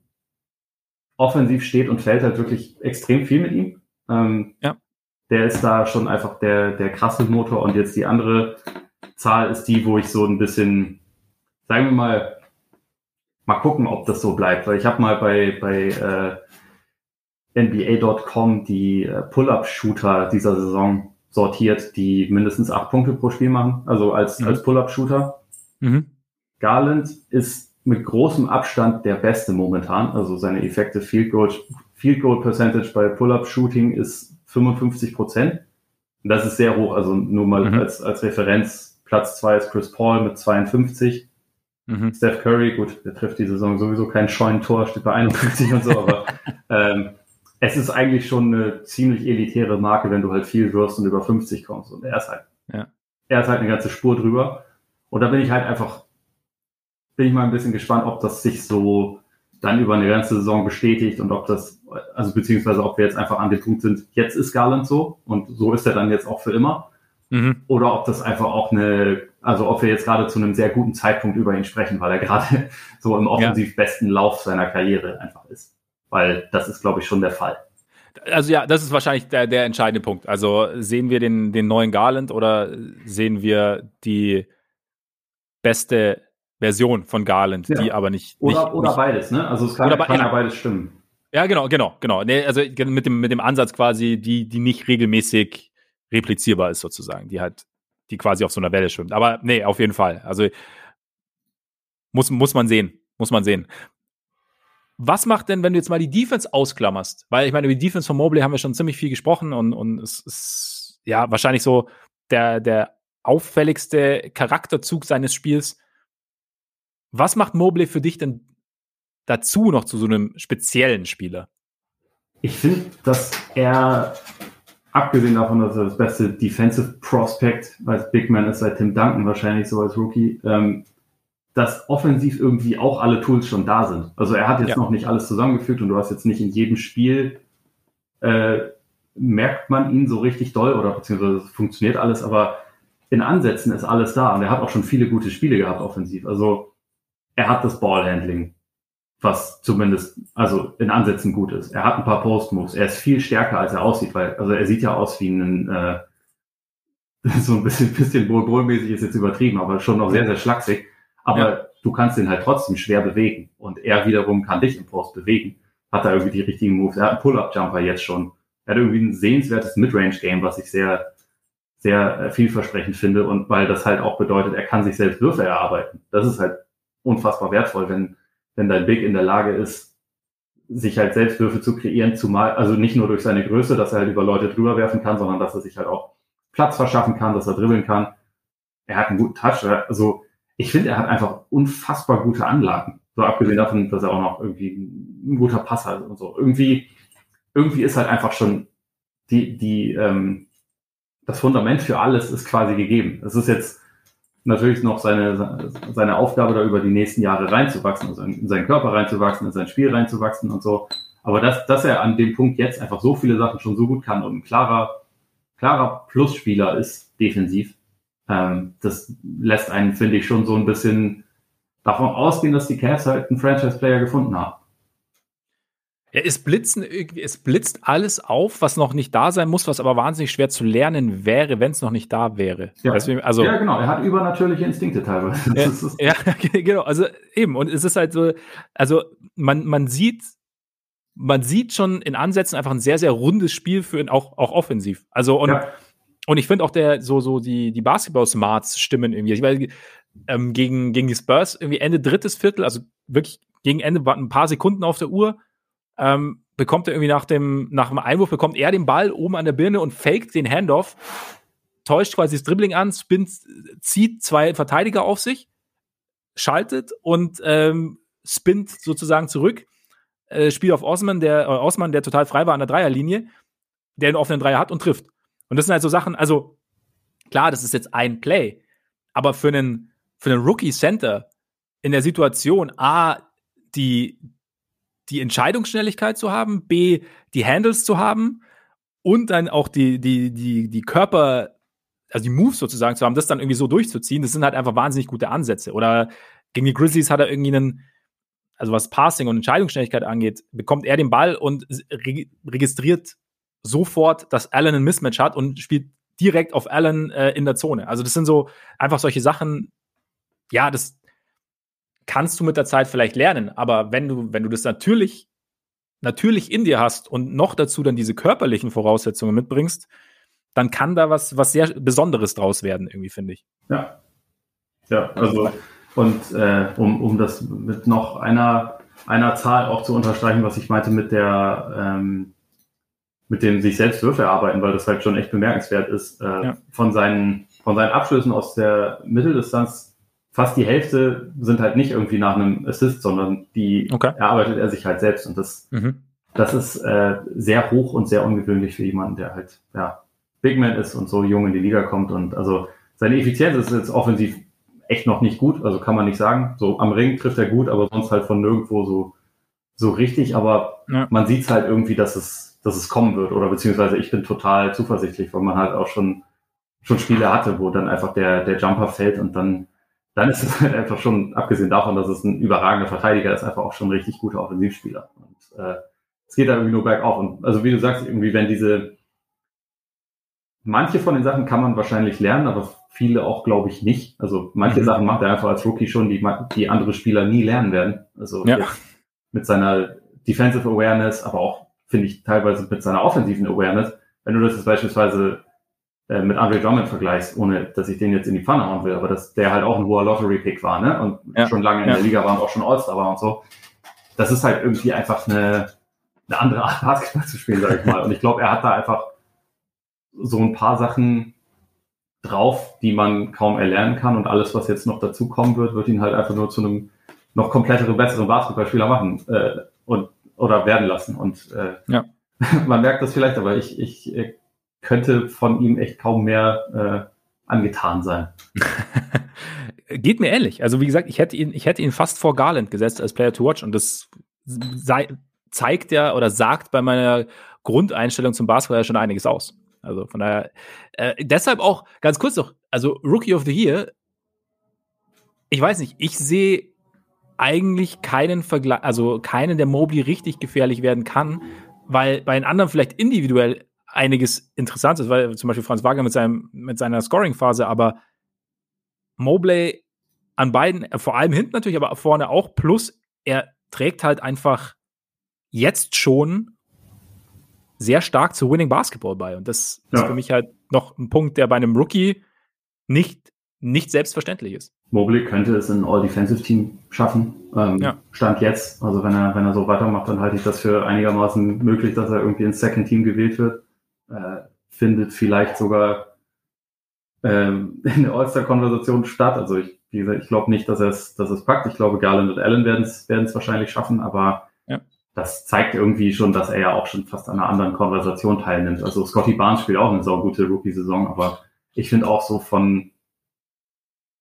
[SPEAKER 2] offensiv steht und fällt halt wirklich extrem viel mit ihm. Ähm,
[SPEAKER 1] ja.
[SPEAKER 2] Der ist da schon einfach der, der krasse Motor und jetzt die andere Zahl ist die, wo ich so ein bisschen, sagen wir mal, mal gucken, ob das so bleibt, weil ich habe mal bei, bei äh, NBA.com die äh, Pull-Up-Shooter dieser Saison sortiert, die mindestens acht Punkte pro Spiel machen, also als, mhm. als Pull-Up-Shooter. Mhm. Garland ist mit großem Abstand der Beste momentan, also seine Effekte Field Goal, Field Goal Percentage bei Pull-Up-Shooting ist 55 Prozent. Das ist sehr hoch, also nur mal mhm. als, als Referenz. Platz zwei ist Chris Paul mit 52. Mhm. Steph Curry, gut, der trifft die Saison sowieso kein Scheunentor, steht bei 51 und so, aber *laughs* ähm, es ist eigentlich schon eine ziemlich elitäre Marke, wenn du halt viel wirst und über 50 kommst. Und er ist halt,
[SPEAKER 1] ja.
[SPEAKER 2] er ist halt eine ganze Spur drüber. Und da bin ich halt einfach, bin ich mal ein bisschen gespannt, ob das sich so dann über eine ganze Saison bestätigt und ob das, also beziehungsweise ob wir jetzt einfach an dem Punkt sind, jetzt ist Garland so und so ist er dann jetzt auch für immer. Mhm. Oder ob das einfach auch eine, also ob wir jetzt gerade zu einem sehr guten Zeitpunkt über ihn sprechen, weil er gerade *laughs* so im offensiv besten Lauf seiner Karriere einfach ist weil das ist, glaube ich, schon der Fall.
[SPEAKER 1] Also ja, das ist wahrscheinlich der, der entscheidende Punkt. Also sehen wir den, den neuen Garland oder sehen wir die beste Version von Garland, ja. die aber nicht.
[SPEAKER 2] Oder,
[SPEAKER 1] nicht,
[SPEAKER 2] oder nicht, beides, ne? Also es kann, kann ja beides stimmen.
[SPEAKER 1] Ja, genau, genau, genau. Nee, also mit dem, mit dem Ansatz quasi, die, die nicht regelmäßig replizierbar ist, sozusagen, die halt, die quasi auf so einer Welle schwimmt. Aber nee, auf jeden Fall. Also muss, muss man sehen. Muss man sehen. Was macht denn, wenn du jetzt mal die Defense ausklammerst? Weil ich meine, über die Defense von Mobley haben wir schon ziemlich viel gesprochen und, und es ist ja wahrscheinlich so der, der auffälligste Charakterzug seines Spiels. Was macht Mobley für dich denn dazu noch zu so einem speziellen Spieler?
[SPEAKER 2] Ich finde, dass er, abgesehen davon, dass er das beste Defensive Prospect als Big Man ist, seit Tim Duncan wahrscheinlich so als Rookie, ähm, dass offensiv irgendwie auch alle Tools schon da sind. Also er hat jetzt ja. noch nicht alles zusammengefügt und du hast jetzt nicht in jedem Spiel äh, merkt man ihn so richtig doll oder beziehungsweise funktioniert alles, aber in Ansätzen ist alles da und er hat auch schon viele gute Spiele gehabt offensiv. Also er hat das Ballhandling, was zumindest also in Ansätzen gut ist. Er hat ein paar Post-Moves. Er ist viel stärker, als er aussieht, weil also er sieht ja aus wie ein äh, *laughs* so ein bisschen, bisschen Bull-mäßig ist jetzt übertrieben, aber schon noch sehr, sehr schlaksig. Aber ja. du kannst ihn halt trotzdem schwer bewegen. Und er wiederum kann dich im Post bewegen. Hat da irgendwie die richtigen Moves. Er hat einen Pull-Up-Jumper jetzt schon. Er hat irgendwie ein sehenswertes Midrange-Game, was ich sehr, sehr äh, vielversprechend finde. Und weil das halt auch bedeutet, er kann sich selbst Würfe erarbeiten. Das ist halt unfassbar wertvoll, wenn, wenn dein Big in der Lage ist, sich halt selbst Würfe zu kreieren, zumal, also nicht nur durch seine Größe, dass er halt über Leute drüber werfen kann, sondern dass er sich halt auch Platz verschaffen kann, dass er dribbeln kann. Er hat einen guten Touch. Also ich finde, er hat einfach unfassbar gute Anlagen. So abgesehen davon, dass er auch noch irgendwie ein guter Passer ist und so. Irgendwie, irgendwie ist halt einfach schon die, die, ähm, das Fundament für alles ist quasi gegeben. Es ist jetzt natürlich noch seine, seine Aufgabe, da über die nächsten Jahre reinzuwachsen, also in seinen Körper reinzuwachsen, in sein Spiel reinzuwachsen und so. Aber dass, dass er an dem Punkt jetzt einfach so viele Sachen schon so gut kann und ein klarer, klarer Plusspieler ist defensiv, ähm, das lässt einen, finde ich, schon so ein bisschen davon ausgehen, dass die Cavs halt einen Franchise-Player gefunden haben.
[SPEAKER 1] Ja, es blitzen es blitzt alles auf, was noch nicht da sein muss, was aber wahnsinnig schwer zu lernen wäre, wenn es noch nicht da wäre.
[SPEAKER 2] Ja. also, ja, genau. Er hat übernatürliche Instinkte teilweise.
[SPEAKER 1] Ja, ja, *laughs* genau. Also eben. Und es ist halt so, also man, man sieht, man sieht schon in Ansätzen einfach ein sehr, sehr rundes Spiel für ihn, auch, auch offensiv. Also und ja. Und ich finde auch der, so, so die, die Basketball-Smarts stimmen irgendwie. Weil ähm, gegen, gegen die Spurs irgendwie Ende drittes Viertel, also wirklich gegen Ende ein paar Sekunden auf der Uhr, ähm, bekommt er irgendwie nach dem, nach dem Einwurf, bekommt er den Ball oben an der Birne und faked den Handoff, täuscht quasi das Dribbling an, spinnt, zieht zwei Verteidiger auf sich, schaltet und ähm, spinnt sozusagen zurück, äh, spielt auf Osman, der, äh, Osman, der total frei war an der Dreierlinie, der einen offenen Dreier hat und trifft. Und das sind halt so Sachen, also klar, das ist jetzt ein Play, aber für einen, für einen Rookie Center in der Situation, A, die, die Entscheidungsschnelligkeit zu haben, B, die Handles zu haben und dann auch die, die, die, die Körper, also die Moves sozusagen zu haben, das dann irgendwie so durchzuziehen, das sind halt einfach wahnsinnig gute Ansätze. Oder gegen die Grizzlies hat er irgendwie einen, also was Passing und Entscheidungsschnelligkeit angeht, bekommt er den Ball und registriert sofort, dass Allen ein Mismatch hat und spielt direkt auf Allen äh, in der Zone. Also das sind so einfach solche Sachen, ja, das kannst du mit der Zeit vielleicht lernen, aber wenn du, wenn du das natürlich, natürlich in dir hast und noch dazu dann diese körperlichen Voraussetzungen mitbringst, dann kann da was, was sehr Besonderes draus werden, irgendwie, finde ich.
[SPEAKER 2] Ja. Ja, also, und äh, um, um das mit noch einer, einer Zahl auch zu unterstreichen, was ich meinte mit der, ähm, mit dem sich selbst Würfe erarbeiten, weil das halt schon echt bemerkenswert ist. Äh, ja. von, seinen, von seinen Abschlüssen aus der Mitteldistanz, fast die Hälfte sind halt nicht irgendwie nach einem Assist, sondern die okay. erarbeitet er sich halt selbst. Und das, mhm. das ist äh, sehr hoch und sehr ungewöhnlich für jemanden, der halt ja, Big Man ist und so jung in die Liga kommt. Und also seine Effizienz ist jetzt offensiv echt noch nicht gut, also kann man nicht sagen. So am Ring trifft er gut, aber sonst halt von nirgendwo so, so richtig. Aber ja. man sieht halt irgendwie, dass es dass es kommen wird. Oder beziehungsweise ich bin total zuversichtlich, weil man halt auch schon, schon Spiele hatte, wo dann einfach der, der Jumper fällt und dann, dann ist es *laughs* halt einfach schon, abgesehen davon, dass es ein überragender Verteidiger ist, einfach auch schon ein richtig guter Offensivspieler. Und äh, es geht da irgendwie nur bergauf. Und also wie du sagst, irgendwie, wenn diese manche von den Sachen kann man wahrscheinlich lernen, aber viele auch, glaube ich, nicht. Also manche mhm. Sachen macht er einfach als Rookie schon, die, die andere Spieler nie lernen werden. Also ja. mit seiner Defensive Awareness, aber auch finde ich, teilweise mit seiner offensiven Awareness. Wenn du das jetzt beispielsweise äh, mit Andre Drummond vergleichst, ohne dass ich den jetzt in die Pfanne hauen will, aber dass der halt auch ein hoher Lottery-Pick war, ne? Und ja. schon lange in ja. der Liga war und auch schon All-Star war und so. Das ist halt irgendwie einfach eine, eine andere Art *laughs* Basketball zu spielen, sag ich mal. Und ich glaube, er hat da einfach so ein paar Sachen drauf, die man kaum erlernen kann und alles, was jetzt noch dazu kommen wird, wird ihn halt einfach nur zu einem noch kompletteren, besseren Basketballspieler machen. Äh, und oder werden lassen. Und äh, ja. *laughs* man merkt das vielleicht, aber ich, ich äh, könnte von ihm echt kaum mehr äh, angetan sein. *laughs*
[SPEAKER 1] Geht mir ähnlich. Also wie gesagt, ich hätte ihn, ich hätte ihn fast vor Garland gesetzt als Player to Watch und das sei, zeigt ja oder sagt bei meiner Grundeinstellung zum Basketball ja schon einiges aus. Also von daher, äh, deshalb auch ganz kurz noch, also Rookie of the Year, ich weiß nicht, ich sehe eigentlich keinen Vergleich, also keinen, der Mobley richtig gefährlich werden kann, weil bei den anderen vielleicht individuell einiges interessant ist, weil zum Beispiel Franz Wagner mit, seinem, mit seiner Scoring-Phase, aber Mobley an beiden, vor allem hinten natürlich, aber vorne auch, plus er trägt halt einfach jetzt schon sehr stark zu Winning Basketball bei. Und das ja. ist für mich halt noch ein Punkt, der bei einem Rookie nicht, nicht selbstverständlich ist.
[SPEAKER 2] Mobley könnte es in All-Defensive-Team schaffen. Ähm, ja. Stand jetzt. Also wenn er, wenn er so weitermacht, dann halte ich das für einigermaßen möglich, dass er irgendwie ins Second-Team gewählt wird. Äh, findet vielleicht sogar ähm, *laughs* in der All-Star-Konversation statt. Also ich, wie gesagt, ich glaube nicht, dass er es, dass es packt. Ich glaube, Garland und Allen werden es, werden es wahrscheinlich schaffen, aber ja. das zeigt irgendwie schon, dass er ja auch schon fast an einer anderen Konversation teilnimmt. Also Scotty Barnes spielt auch eine saugute Rookie-Saison, aber ich finde auch so von,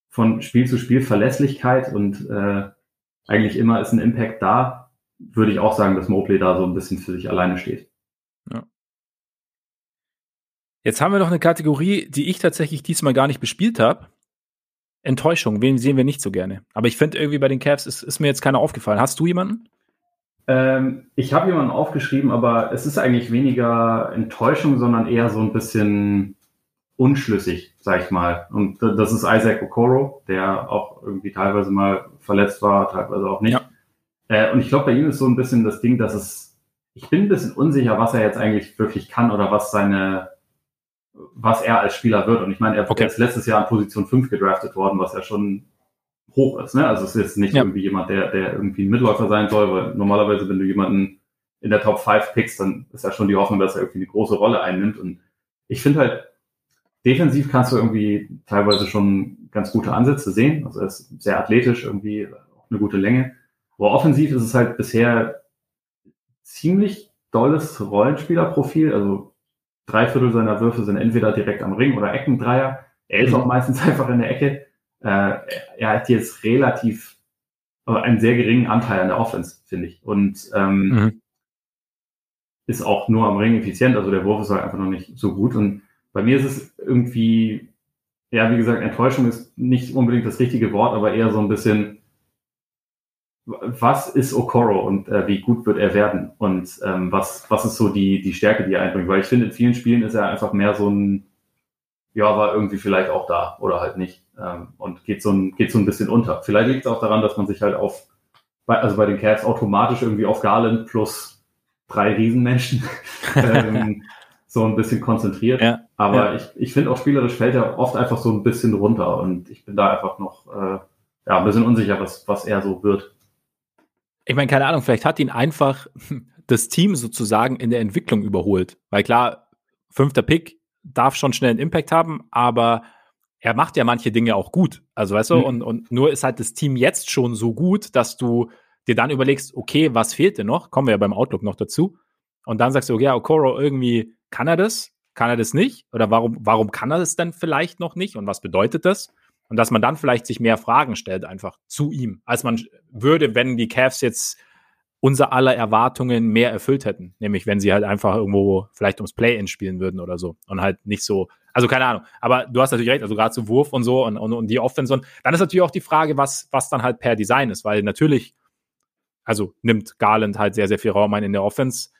[SPEAKER 2] von Spiel zu Spiel Verlässlichkeit und äh, eigentlich immer ist ein Impact da, würde ich auch sagen, dass Mobley da so ein bisschen für sich alleine steht. Ja.
[SPEAKER 1] Jetzt haben wir noch eine Kategorie, die ich tatsächlich diesmal gar nicht bespielt habe. Enttäuschung, wen sehen wir nicht so gerne. Aber ich finde irgendwie bei den Cavs ist, ist, mir jetzt keiner aufgefallen. Hast du jemanden?
[SPEAKER 2] Ähm, ich habe jemanden aufgeschrieben, aber es ist eigentlich weniger Enttäuschung, sondern eher so ein bisschen unschlüssig, sag ich mal. Und das ist Isaac Okoro, der auch irgendwie teilweise mal verletzt war, teilweise auch nicht. Ja. Äh, und ich glaube, bei ihm ist so ein bisschen das Ding, dass es, ich bin ein bisschen unsicher, was er jetzt eigentlich wirklich kann oder was seine, was er als Spieler wird. Und ich meine, er okay. ist letztes Jahr an Position 5 gedraftet worden, was ja schon hoch ist. Ne? Also es ist jetzt nicht
[SPEAKER 1] Ja.
[SPEAKER 2] irgendwie jemand, der, der irgendwie ein Mitläufer sein soll, weil normalerweise, wenn du jemanden in der Top 5 pickst, dann ist ja schon die Hoffnung, dass er irgendwie eine große Rolle einnimmt. Und ich finde halt, defensiv kannst du irgendwie teilweise schon ganz gute Ansätze sehen. Also er ist sehr athletisch, irgendwie auch eine gute Länge. Aber offensiv ist es halt bisher ziemlich dolles Rollenspielerprofil. Also drei Viertel seiner Würfe sind entweder direkt am Ring oder Eckendreier. Er ist
[SPEAKER 1] Mhm.
[SPEAKER 2] auch meistens *laughs* einfach in der Ecke. Äh, er hat jetzt relativ einen sehr geringen Anteil an der Offense, finde ich. Und ähm,
[SPEAKER 1] Mhm.
[SPEAKER 2] ist auch nur am Ring effizient. Also der Wurf ist halt einfach noch nicht so gut. Und bei mir ist es irgendwie, ja, wie gesagt, Enttäuschung ist nicht unbedingt das richtige Wort, aber eher so ein bisschen, was ist Okoro und äh, wie gut wird er werden? Und ähm, was, was ist so die, die Stärke, die er einbringt? Weil ich finde, in vielen Spielen ist er einfach mehr so ein, ja, war irgendwie vielleicht auch da oder halt nicht. Ähm, und geht so ein, geht so ein bisschen unter. Vielleicht liegt es auch daran, dass man sich halt auf, bei, also bei den Cavs automatisch irgendwie auf Garland plus drei Riesenmenschen *laughs* ähm, so ein bisschen konzentriert.
[SPEAKER 1] Ja,
[SPEAKER 2] Aber
[SPEAKER 1] ja.
[SPEAKER 2] ich, ich finde auch spielerisch fällt er oft einfach so ein bisschen runter und ich bin da einfach noch äh, ja, ein bisschen unsicher, was, was er so wird.
[SPEAKER 1] Ich meine, keine Ahnung, vielleicht hat ihn einfach das Team sozusagen in der Entwicklung überholt. Weil klar, fünfter Pick darf schon schnell einen Impact haben, aber er macht ja manche Dinge auch gut. Also weißt du,
[SPEAKER 2] Mhm.
[SPEAKER 1] und, und nur ist halt das Team jetzt schon so gut, dass du dir dann überlegst, okay, was fehlt denn noch? Kommen wir ja beim Outlook noch dazu. Und dann sagst du, ja, Okoro, irgendwie kann er das, kann er das nicht? Oder warum, warum kann er das denn vielleicht noch nicht? Und was bedeutet das? Und dass man dann vielleicht sich mehr Fragen stellt einfach zu ihm, als man würde, wenn die Cavs jetzt unser aller Erwartungen mehr erfüllt hätten. Nämlich, wenn sie halt einfach irgendwo vielleicht ums Play-In spielen würden oder so. Und halt nicht so, also keine Ahnung. Aber du hast natürlich recht, also gerade zu Wurf und so und, und, und die Offense. Und dann ist natürlich auch die Frage, was, was dann halt per Design ist, weil natürlich, also nimmt Garland halt sehr, sehr viel Raum ein in der Offense.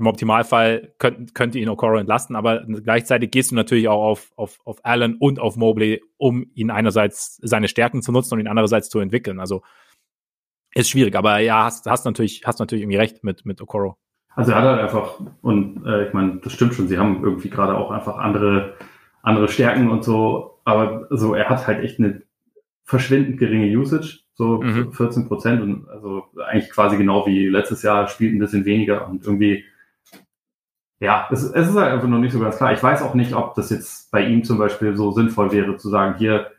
[SPEAKER 1] Im Optimalfall könnt, könnte ihn Okoro entlasten, aber gleichzeitig gehst du natürlich auch auf, auf, auf Allen und auf Mobley, um ihn einerseits seine Stärken zu nutzen und ihn andererseits zu entwickeln. Also ist schwierig, aber ja, hast, hast natürlich, hast natürlich irgendwie recht mit, mit Okoro.
[SPEAKER 2] Also er hat halt einfach, und äh, ich meine, das stimmt schon, sie haben irgendwie gerade auch einfach andere, andere Stärken und so, aber so, er hat halt echt eine verschwindend geringe Usage, so
[SPEAKER 1] Mhm.
[SPEAKER 2] 14 Prozent und also eigentlich quasi genau wie letztes Jahr, spielt ein bisschen weniger und irgendwie, ja, es, es ist halt einfach noch nicht so ganz klar. Ich weiß auch nicht, ob das jetzt bei ihm zum Beispiel so sinnvoll wäre, zu sagen, hier,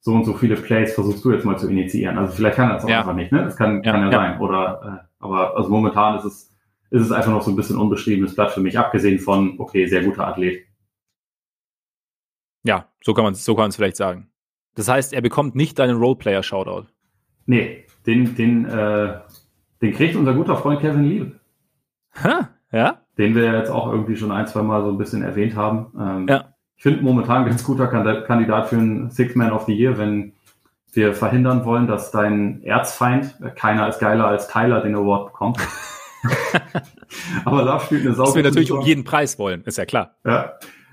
[SPEAKER 2] so und so viele Plays versuchst du jetzt mal zu initiieren. Also vielleicht kann er das auch
[SPEAKER 1] Ja.
[SPEAKER 2] einfach nicht, ne? Das kann,
[SPEAKER 1] Ja,
[SPEAKER 2] kann ja,
[SPEAKER 1] ja.
[SPEAKER 2] sein. Oder, äh, aber also momentan ist es, ist es einfach noch so ein bisschen unbeschriebenes Blatt für mich, abgesehen von, okay, sehr guter Athlet.
[SPEAKER 1] Ja, so kann man es so kann vielleicht sagen. Das heißt, er bekommt nicht deinen Roleplayer-Shoutout.
[SPEAKER 2] Nee, den, den, äh, den kriegt unser guter Freund Kevin Lieb,
[SPEAKER 1] Ha, ja?
[SPEAKER 2] Den wir jetzt auch irgendwie schon ein, zwei Mal so ein bisschen erwähnt haben. Ähm,
[SPEAKER 1] Ja.
[SPEAKER 2] Ich finde momentan ein ganz guter Kand- Kandidat für einen Six Man of the Year, wenn wir verhindern wollen, dass dein Erzfeind, äh, keiner ist geiler als Tyler, den Award bekommt. *laughs* Aber Love spielt eine Sau.
[SPEAKER 1] Was wir natürlich um jeden Preis wollen, ist ja klar.
[SPEAKER 2] Ja.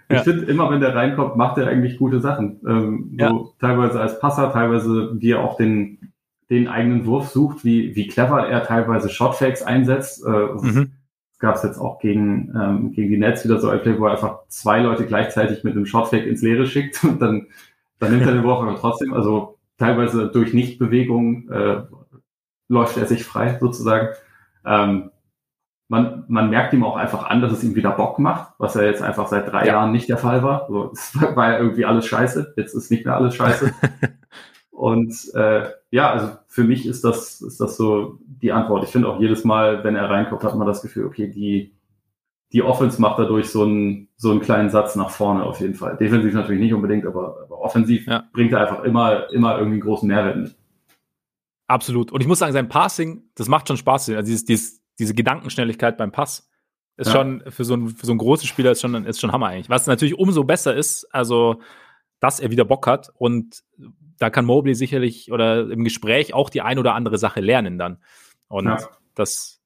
[SPEAKER 2] Ich
[SPEAKER 1] Ja.
[SPEAKER 2] finde, immer wenn der reinkommt, macht er eigentlich gute Sachen. Ähm,
[SPEAKER 1] Ja.
[SPEAKER 2] so teilweise als Passer, teilweise wie er auch den, den eigenen Wurf sucht, wie, wie clever er teilweise Shotfakes einsetzt. Äh,
[SPEAKER 1] Mhm.
[SPEAKER 2] Gab es jetzt auch gegen, ähm, gegen die Nets wieder so ein Play, wo er einfach zwei Leute gleichzeitig mit einem Shotfake ins Leere schickt und dann, dann nimmt er den Wurf aber trotzdem. Also teilweise durch Nichtbewegung äh, läuft er sich frei sozusagen. Ähm, man, man merkt ihm auch einfach an, dass es ihm wieder Bock macht, was ja jetzt einfach seit drei
[SPEAKER 1] Ja.
[SPEAKER 2] Jahren nicht der Fall war. So, es war ja irgendwie alles scheiße, jetzt ist nicht mehr alles scheiße. *laughs* Und äh, ja, also für mich ist das, ist das so die Antwort. Ich finde auch jedes Mal, wenn er reinkommt, hat man das Gefühl, okay, die, die Offense macht dadurch so einen, so einen kleinen Satz nach vorne auf jeden Fall. Defensiv natürlich nicht unbedingt, aber, aber offensiv
[SPEAKER 1] Ja.
[SPEAKER 2] bringt er einfach immer, immer irgendwie einen großen Mehrwert mit.
[SPEAKER 1] Absolut. Und ich muss sagen, sein Passing, das macht schon Spaß. Also dieses, dieses, diese Gedankenschnelligkeit beim Pass ist
[SPEAKER 2] Ja.
[SPEAKER 1] schon für so, einen, für so einen großen Spieler ist schon, ist schon Hammer eigentlich. Was natürlich umso besser ist, also, dass er wieder Bock hat. Und da kann Mobley sicherlich oder im Gespräch auch die ein oder andere Sache lernen dann. Und
[SPEAKER 2] Ja.
[SPEAKER 1] das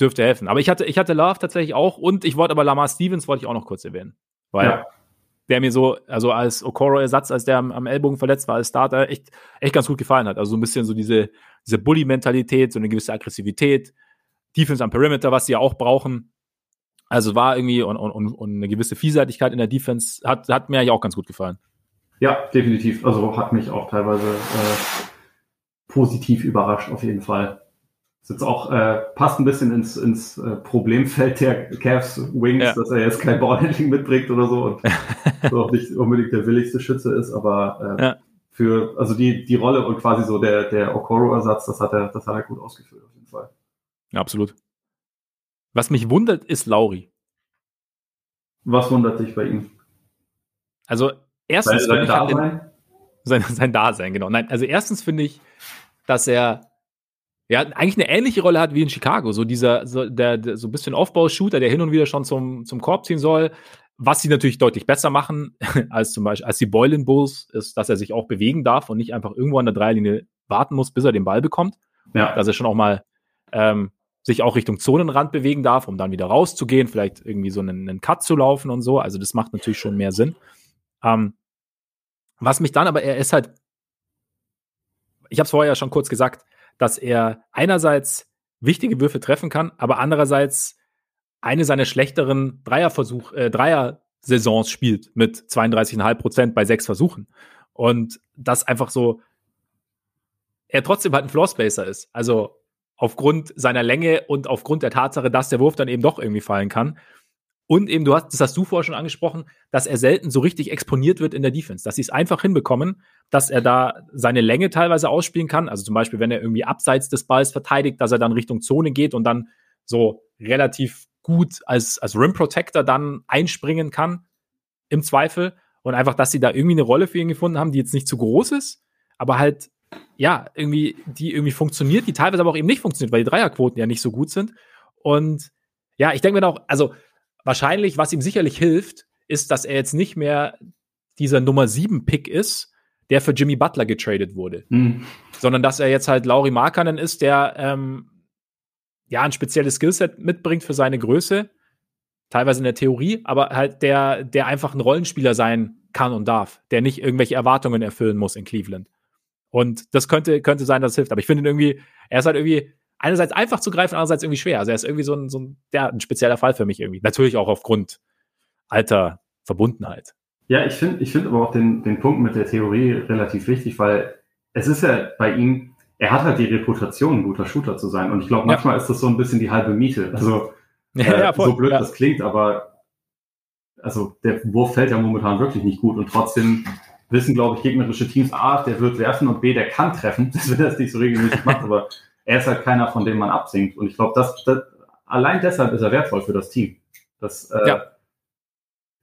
[SPEAKER 1] dürfte helfen. Aber ich hatte, ich hatte Love tatsächlich auch und ich wollte aber Lamar Stevens wollte ich auch noch kurz erwähnen. Weil
[SPEAKER 2] Ja.
[SPEAKER 1] der mir so, also als Okoro-Ersatz, als der am, am Ellbogen verletzt war, als Starter, echt, echt ganz gut gefallen hat. Also so ein bisschen so diese, diese Bully-Mentalität, so eine gewisse Aggressivität, Defense am Perimeter, was sie ja auch brauchen. Also war irgendwie und, und, und eine gewisse Vielseitigkeit in der Defense, hat, hat mir eigentlich auch ganz gut gefallen.
[SPEAKER 2] Ja, definitiv. Also hat mich auch teilweise äh, positiv überrascht auf jeden Fall. Ist jetzt auch, äh, passt ein bisschen ins, ins äh, Problemfeld der Cavs Wings, ja. dass er jetzt kein Ballhandling mitbringt oder so und *laughs* so auch nicht unbedingt der willigste Schütze ist, aber äh, ja. für, also die, die Rolle und quasi so der, der Okoro-Ersatz, das hat er, das hat er gut ausgeführt auf jeden Fall.
[SPEAKER 1] Ja, absolut. Was mich wundert, ist Lauri.
[SPEAKER 2] Was wundert dich bei ihm?
[SPEAKER 1] Also erstens sein, sein Dasein? Sein, sein Dasein, genau. Nein, also erstens finde ich, dass er ja, eigentlich eine ähnliche Rolle hat wie in Chicago. So dieser, so, der, der so ein bisschen Aufbaushooter, der hin und wieder schon zum, zum Korb ziehen soll. Was sie natürlich deutlich besser machen *laughs* als zum Beispiel, als die Boylan Bulls, ist, dass er sich auch bewegen darf und nicht einfach irgendwo an der Dreierlinie warten muss, bis er den Ball bekommt. Ja. Dass er schon auch mal ähm, sich auch Richtung Zonenrand bewegen darf, um dann wieder rauszugehen, vielleicht irgendwie so einen, einen Cut zu laufen und so. Also das macht natürlich schon mehr Sinn. Ähm, was mich dann aber, er ist halt, ich habe es vorher ja schon kurz gesagt, dass er einerseits wichtige Würfe treffen kann, aber andererseits eine seiner schlechteren Dreierversuch, äh, Dreier-Saisons spielt mit 32,5 Prozent bei sechs Versuchen. Und das einfach so, er trotzdem halt ein Floorspacer ist. Also aufgrund seiner Länge und aufgrund der Tatsache, dass der Wurf dann eben doch irgendwie fallen kann. Und eben, du hast, das hast du vorher schon angesprochen, dass er selten so richtig exponiert wird in der Defense, dass sie es einfach hinbekommen, dass er da seine Länge teilweise ausspielen kann. Also zum Beispiel, wenn er irgendwie abseits des Balls verteidigt, dass er dann Richtung Zone geht und dann so relativ gut als, als Rim Protector dann einspringen kann, im Zweifel. Und einfach, dass sie da irgendwie eine Rolle für ihn gefunden haben, die jetzt nicht zu groß ist, aber halt, ja, irgendwie, die irgendwie funktioniert, die teilweise aber auch eben nicht funktioniert, weil die Dreierquoten ja nicht so gut sind. Und ja, ich denke mir auch, also wahrscheinlich, was ihm sicherlich hilft, ist, dass er jetzt nicht mehr dieser Nummer 7 Pick ist, der für Jimmy Butler getradet wurde, mhm. sondern dass er jetzt halt Lauri Markanen ist, der ähm, ja ein spezielles Skillset mitbringt für seine Größe, teilweise in der Theorie, aber halt der, der einfach ein Rollenspieler sein kann und darf, der nicht irgendwelche Erwartungen erfüllen muss in Cleveland. Und das könnte, könnte sein, dass es hilft. Aber ich finde ihn irgendwie, er ist halt irgendwie einerseits einfach zu greifen, andererseits irgendwie schwer. Also er ist irgendwie so ein, so ein, ja, ein spezieller Fall für mich irgendwie. Natürlich auch aufgrund alter Verbundenheit.
[SPEAKER 2] Ja, ich finde ich finde aber auch den, den Punkt mit der Theorie relativ wichtig, weil es ist ja bei ihm, er hat halt die Reputation, ein guter Shooter zu sein. Und ich glaube, manchmal ja. ist das so ein bisschen die halbe Miete. Also *laughs* ja, äh, ja, so blöd das klingt, aber also der Wurf fällt ja momentan wirklich nicht gut und trotzdem wissen, glaube ich, gegnerische Teams, A, der wird werfen und B, der kann treffen, wenn er es nicht so regelmäßig macht, aber er ist halt keiner, von dem man absinkt. Und ich glaube, das, das, allein deshalb ist er wertvoll für das Team. Das, äh, ja.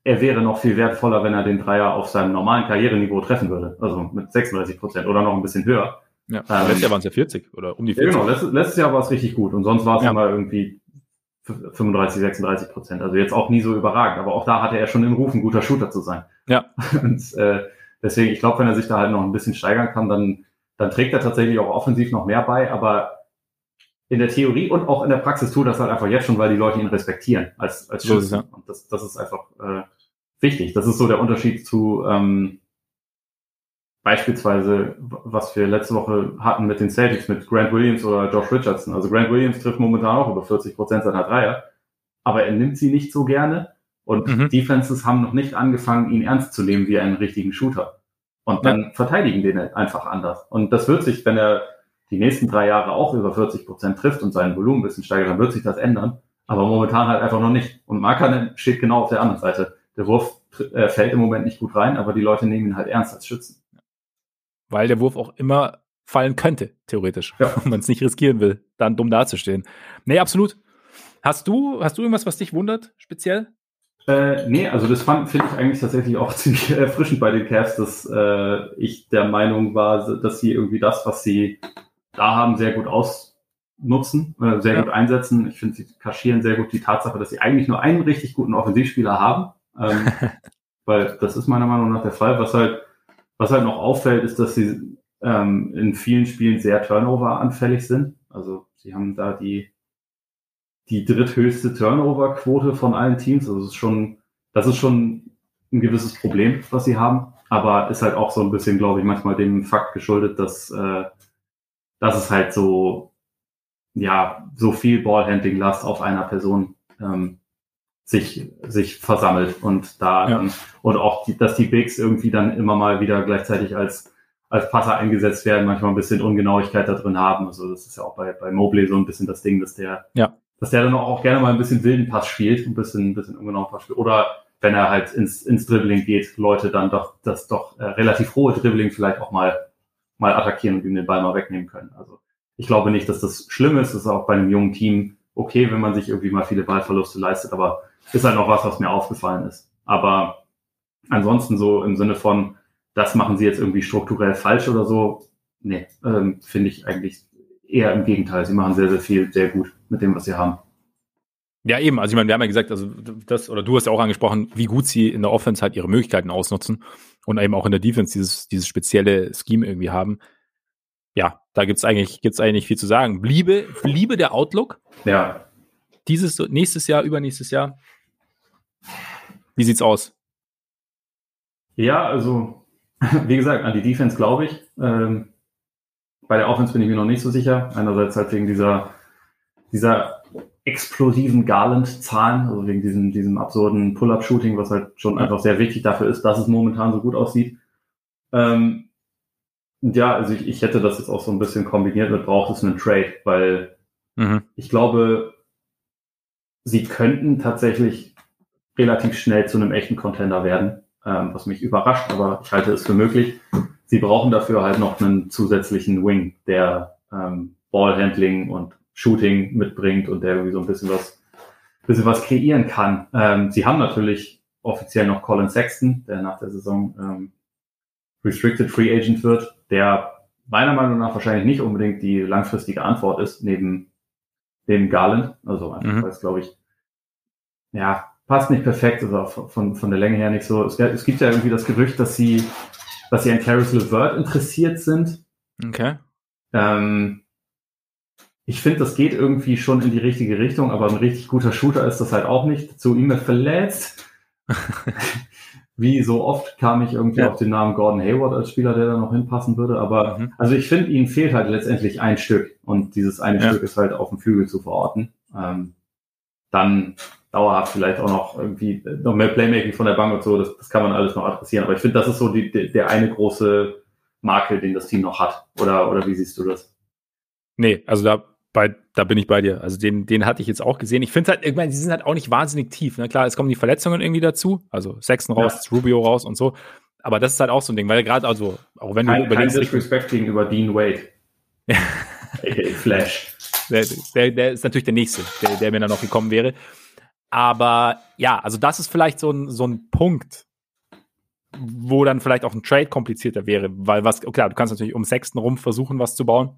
[SPEAKER 2] Er wäre noch viel wertvoller, wenn er den Dreier auf seinem normalen Karriereniveau treffen würde. Also mit 36 Prozent oder noch ein bisschen höher.
[SPEAKER 1] Ja, ähm, letztes Jahr waren es ja 40 oder um die 40.
[SPEAKER 2] Ja, genau, letztes, letztes Jahr war es richtig gut und sonst war es ja. immer irgendwie 35, 36 Prozent. Also jetzt auch nie so überragend, aber auch da hatte er schon den Ruf, ein guter Shooter zu sein.
[SPEAKER 1] Ja. *laughs*
[SPEAKER 2] Und äh, deswegen, ich glaube, wenn er sich da halt noch ein bisschen steigern kann, dann dann trägt er tatsächlich auch offensiv noch mehr bei, aber in der Theorie und auch in der Praxis tut das halt einfach jetzt schon, weil die Leute ihn respektieren als, als Schützen. Ja. Und das, das ist einfach äh, wichtig. Das ist so der Unterschied zu ähm, beispielsweise, was wir letzte Woche hatten mit den Celtics, mit Grant Williams oder Josh Richardson. Also Grant Williams trifft momentan auch über 40 Prozent seiner Dreier, aber er nimmt sie nicht so gerne. Und mhm. Defenses haben noch nicht angefangen, ihn ernst zu nehmen wie einen richtigen Shooter. Und dann ja. verteidigen den einfach anders. Und das wird sich, wenn er die nächsten drei Jahre auch über 40 Prozent trifft und seinen Volumen ein bisschen steigert, dann wird sich das ändern. Aber momentan halt einfach noch nicht. Und Markanen steht genau auf der anderen Seite. Der Wurf äh, fällt im Moment nicht gut rein, aber die Leute nehmen ihn halt ernst als Schützen.
[SPEAKER 1] Weil der Wurf auch immer fallen könnte, theoretisch. Ja. *laughs* Wenn man es nicht riskieren will, dann dumm dazustehen. Nee, absolut. Hast du, hast du irgendwas, was dich wundert, speziell?
[SPEAKER 2] Äh, nee, also das finde ich eigentlich tatsächlich auch *laughs* ziemlich erfrischend bei den Cavs, dass äh, ich der Meinung war, dass sie irgendwie das, was sie da haben, sehr gut ausnutzen, äh, sehr ja. gut einsetzen. Ich finde, sie kaschieren sehr gut die Tatsache, dass sie eigentlich nur einen richtig guten Offensivspieler haben. Ähm, *laughs* weil das ist meiner Meinung nach der Fall. Was halt, was halt noch auffällt, ist, dass sie ähm, in vielen Spielen sehr Turnover-anfällig sind. Also sie haben da die die dritthöchste Turnover-Quote von allen Teams. Also das ist schon, das ist schon ein gewisses Problem, was sie haben. Aber ist halt auch so ein bisschen, glaube ich, manchmal dem Fakt geschuldet, dass, äh, dass es halt so, ja, so viel Ballhandling-Last auf einer Person ähm, sich, sich versammelt und da ja. und auch, die, dass die Bigs irgendwie dann immer mal wieder gleichzeitig als als Passer eingesetzt werden, manchmal ein bisschen Ungenauigkeit da drin haben. Also das ist ja auch bei, bei Mobley so ein bisschen das Ding, dass der,
[SPEAKER 1] ja.
[SPEAKER 2] Dass der dann auch gerne mal ein bisschen wilden Pass spielt, ein bisschen, ein bisschen ungenauen Pass spielt. Oder wenn er halt ins, ins Dribbling geht, Leute dann doch das doch äh, relativ hohe Dribbling vielleicht auch mal, mal attackieren und ihm den Ball mal wegnehmen können. Also ich glaube nicht, dass das schlimm ist. Das ist auch bei einem jungen Team okay, wenn man sich irgendwie mal viele Ballverluste leistet, aber ist halt noch was, was mir aufgefallen ist. Aber ansonsten so im Sinne von, das machen sie jetzt irgendwie strukturell falsch oder so, nee, ähm, finde ich eigentlich eher im Gegenteil. Sie machen sehr, sehr viel, sehr gut mit dem, was sie haben.
[SPEAKER 1] Ja, eben. Also ich meine, wir haben ja gesagt, also das, oder du hast ja auch angesprochen, wie gut sie in der Offense halt ihre Möglichkeiten ausnutzen und eben auch in der Defense dieses, dieses spezielle Scheme irgendwie haben. Ja, da gibt's eigentlich, gibt's eigentlich viel zu sagen. Bliebe, bliebe der Outlook.
[SPEAKER 2] Ja.
[SPEAKER 1] Dieses, nächstes Jahr, übernächstes Jahr. Wie sieht's aus?
[SPEAKER 2] Ja, also, *laughs* wie gesagt, an die Defense glaube ich. Ähm, bei der Offense bin ich mir noch nicht so sicher. Einerseits halt wegen dieser, dieser explosiven Garland-Zahlen, also wegen diesem, diesem absurden Pull-Up-Shooting, was halt schon einfach sehr wichtig dafür ist, dass es momentan so gut aussieht. Ähm, ja, also ich, ich hätte das jetzt auch so ein bisschen kombiniert mit braucht es einen Trade, weil mhm. ich glaube, sie könnten tatsächlich relativ schnell zu einem echten Contender werden, ähm, was mich überrascht, aber ich halte es für möglich. Sie brauchen dafür halt noch einen zusätzlichen Wing, der ähm, Ballhandling und Shooting mitbringt und der irgendwie so ein bisschen was, bisschen was kreieren kann. Ähm, sie haben natürlich offiziell noch Colin Sexton, der nach der Saison ähm, Restricted Free Agent wird, der meiner Meinung nach wahrscheinlich nicht unbedingt die langfristige Antwort ist, neben dem Garland. Also einfach, mhm. weil es, glaube ich, ja, passt nicht perfekt, also von, von der Länge her nicht so. Es, es gibt ja irgendwie das Gerücht, dass sie, dass sie an Caris LeVert interessiert sind.
[SPEAKER 1] Okay.
[SPEAKER 2] Ähm, ich finde, das geht irgendwie schon in die richtige Richtung, aber ein richtig guter Shooter ist das halt auch nicht. Zu ihm verletzt. *laughs* Wie so oft kam ich irgendwie ja. auf den Namen Gordon Hayward als Spieler, der da noch hinpassen würde. Aber mhm. also ich finde, ihnen fehlt halt letztendlich ein Stück. Und dieses eine ja. Stück ist halt auf dem Flügel zu verorten. Ähm, dann dauerhaft vielleicht auch noch irgendwie noch mehr Playmaking von der Bank und so, das, das kann man alles noch adressieren. Aber ich finde, das ist so die, der eine große Makel, den das Team noch hat. Oder, oder wie siehst du das?
[SPEAKER 1] Nee, also da bei, da bin ich bei dir. Also den, den hatte ich jetzt auch gesehen. Ich finde halt, ich meine, die sind halt auch nicht wahnsinnig tief. Ne? Klar, es kommen die Verletzungen irgendwie dazu. Also Sexton raus, ja. Rubio raus und so. Aber das ist halt auch so ein Ding, weil gerade also, auch wenn
[SPEAKER 2] kein,
[SPEAKER 1] du überlegst.
[SPEAKER 2] Kein Disrespect gegenüber Dean Wade. *laughs* Flash.
[SPEAKER 1] Der, der, der, ist natürlich der Nächste, der, der mir dann noch gekommen wäre. Aber ja, also das ist vielleicht so ein, so ein Punkt, wo dann vielleicht auch ein Trade komplizierter wäre, weil was, klar, du kannst natürlich um Sexton rum versuchen, was zu bauen.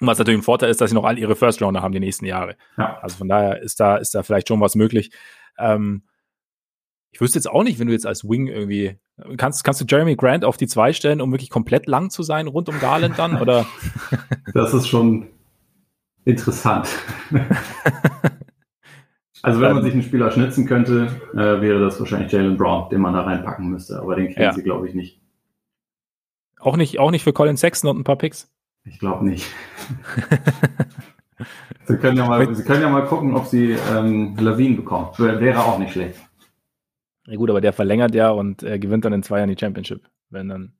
[SPEAKER 1] Was natürlich ein Vorteil ist, dass sie noch all ihre First Rounder haben die nächsten Jahre. Ja. Also von daher ist da, ist da vielleicht schon was möglich. Ähm, ich wüsste jetzt auch nicht, wenn du jetzt als Wing irgendwie kannst, kannst du Jeremy Grant auf die zwei stellen, um wirklich komplett lang zu sein rund um Garland dann oder? *laughs*
[SPEAKER 2] Das ist schon interessant. *laughs* also wenn man sich einen Spieler schnitzen könnte, äh, wäre das wahrscheinlich Jalen Brown, den man da reinpacken müsste, aber den kennen ja. sie glaube ich nicht.
[SPEAKER 1] Auch nicht, auch nicht für Colin Sexton und ein paar Picks.
[SPEAKER 2] Ich glaube nicht. *laughs* Sie können, ja mal, Sie können ja mal gucken, ob Sie ähm, Lawine bekommen. Wäre auch nicht schlecht.
[SPEAKER 1] Ja gut, aber der verlängert ja und äh, gewinnt dann in zwei Jahren die Championship. Wenn dann.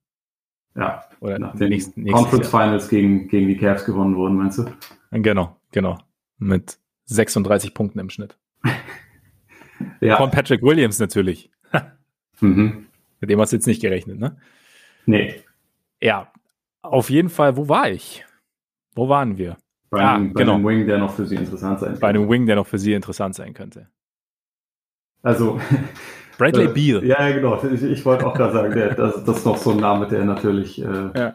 [SPEAKER 2] Ja, oder nach den nächsten, Conference Jahr. Finals gegen, gegen die Cavs gewonnen wurden, meinst du?
[SPEAKER 1] Genau, genau. Mit 36 Punkten im Schnitt. *laughs* ja. Von Patrick Williams natürlich. *laughs* mhm. Mit dem hast du jetzt nicht gerechnet, ne?
[SPEAKER 2] Nee.
[SPEAKER 1] Ja, auf jeden Fall, wo war ich? Wo waren wir?
[SPEAKER 2] Bei, ah, einem, bei genau. einem Wing, der noch für Sie interessant sein könnte.
[SPEAKER 1] Bei einem Wing, der noch für Sie interessant sein könnte.
[SPEAKER 2] Also. *laughs*
[SPEAKER 1] Bradley äh, Beal.
[SPEAKER 2] Ja, genau. Ich, ich wollte auch gerade sagen, der, das, das, ist noch so ein Name, der natürlich äh, ja.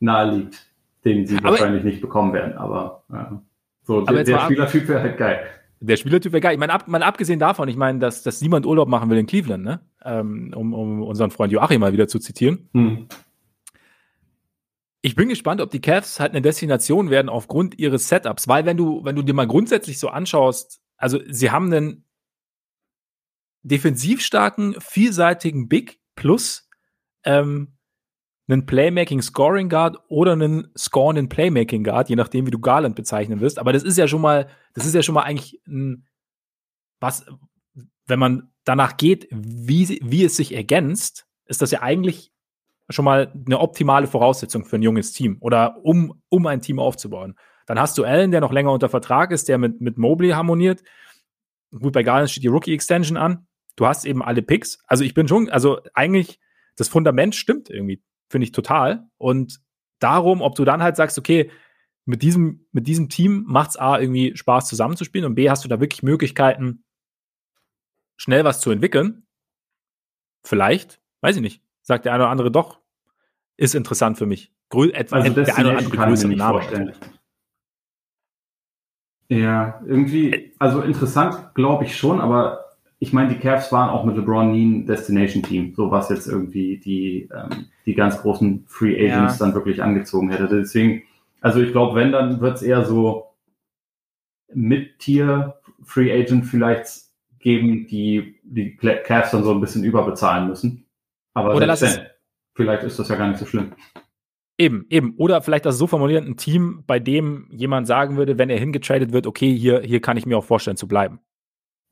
[SPEAKER 2] nahe liegt, den Sie aber, wahrscheinlich nicht bekommen werden. Aber ja. so, der, der Spielertyp wäre halt geil.
[SPEAKER 1] Der Spielertyp wäre geil. Ich meine, ab, mal abgesehen davon, ich meine, dass, dass niemand Urlaub machen will in Cleveland, ne? Ähm, um, um unseren Freund Joachim mal wieder zu zitieren. Hm. Ich bin gespannt, ob die Cavs halt eine Destination werden aufgrund ihres Setups, weil wenn du, wenn du dir mal grundsätzlich so anschaust, also sie haben einen defensiv starken, vielseitigen Big plus ähm, einen Playmaking Scoring Guard oder einen scorenden Playmaking Guard, je nachdem, wie du Garland bezeichnen wirst. Aber das ist ja schon mal, das ist ja schon mal eigentlich ein, was, wenn man danach geht, wie, wie es sich ergänzt, ist das ja eigentlich schon mal eine optimale Voraussetzung für ein junges Team oder um, um ein Team aufzubauen. Dann hast du Allen, der noch länger unter Vertrag ist, der mit, mit Mobley harmoniert. Gut, bei Garland steht die Rookie-Extension an. Du hast eben alle Picks. Also ich bin schon, also eigentlich, das Fundament stimmt irgendwie, finde ich total. Und darum, ob du dann halt sagst, okay, mit diesem, mit diesem Team macht es A irgendwie Spaß zusammenzuspielen und B hast du da wirklich Möglichkeiten, schnell was zu entwickeln. Vielleicht, weiß ich nicht, sagt der eine oder andere doch, ist interessant für mich. Grö etwa
[SPEAKER 2] also
[SPEAKER 1] der eine oder andere größere Name.
[SPEAKER 2] Vorstellen. Ja, irgendwie, also interessant glaube ich schon, aber ich meine, die Cavs waren auch mit LeBron nie ein Destination-Team, so was jetzt irgendwie die, ähm, die ganz großen Free Agents ja. dann wirklich angezogen hätte. Deswegen, also ich glaube, wenn, dann wird es eher so Mid-Tier Free Agent vielleicht geben, die die Cavs dann so ein bisschen überbezahlen müssen. Aber
[SPEAKER 1] Oder lass
[SPEAKER 2] denn, vielleicht ist das ja gar nicht so schlimm.
[SPEAKER 1] Eben, eben. Oder vielleicht das so formulieren, ein Team, bei dem jemand sagen würde, wenn er hingetradet wird, okay, hier, hier kann ich mir auch vorstellen zu bleiben.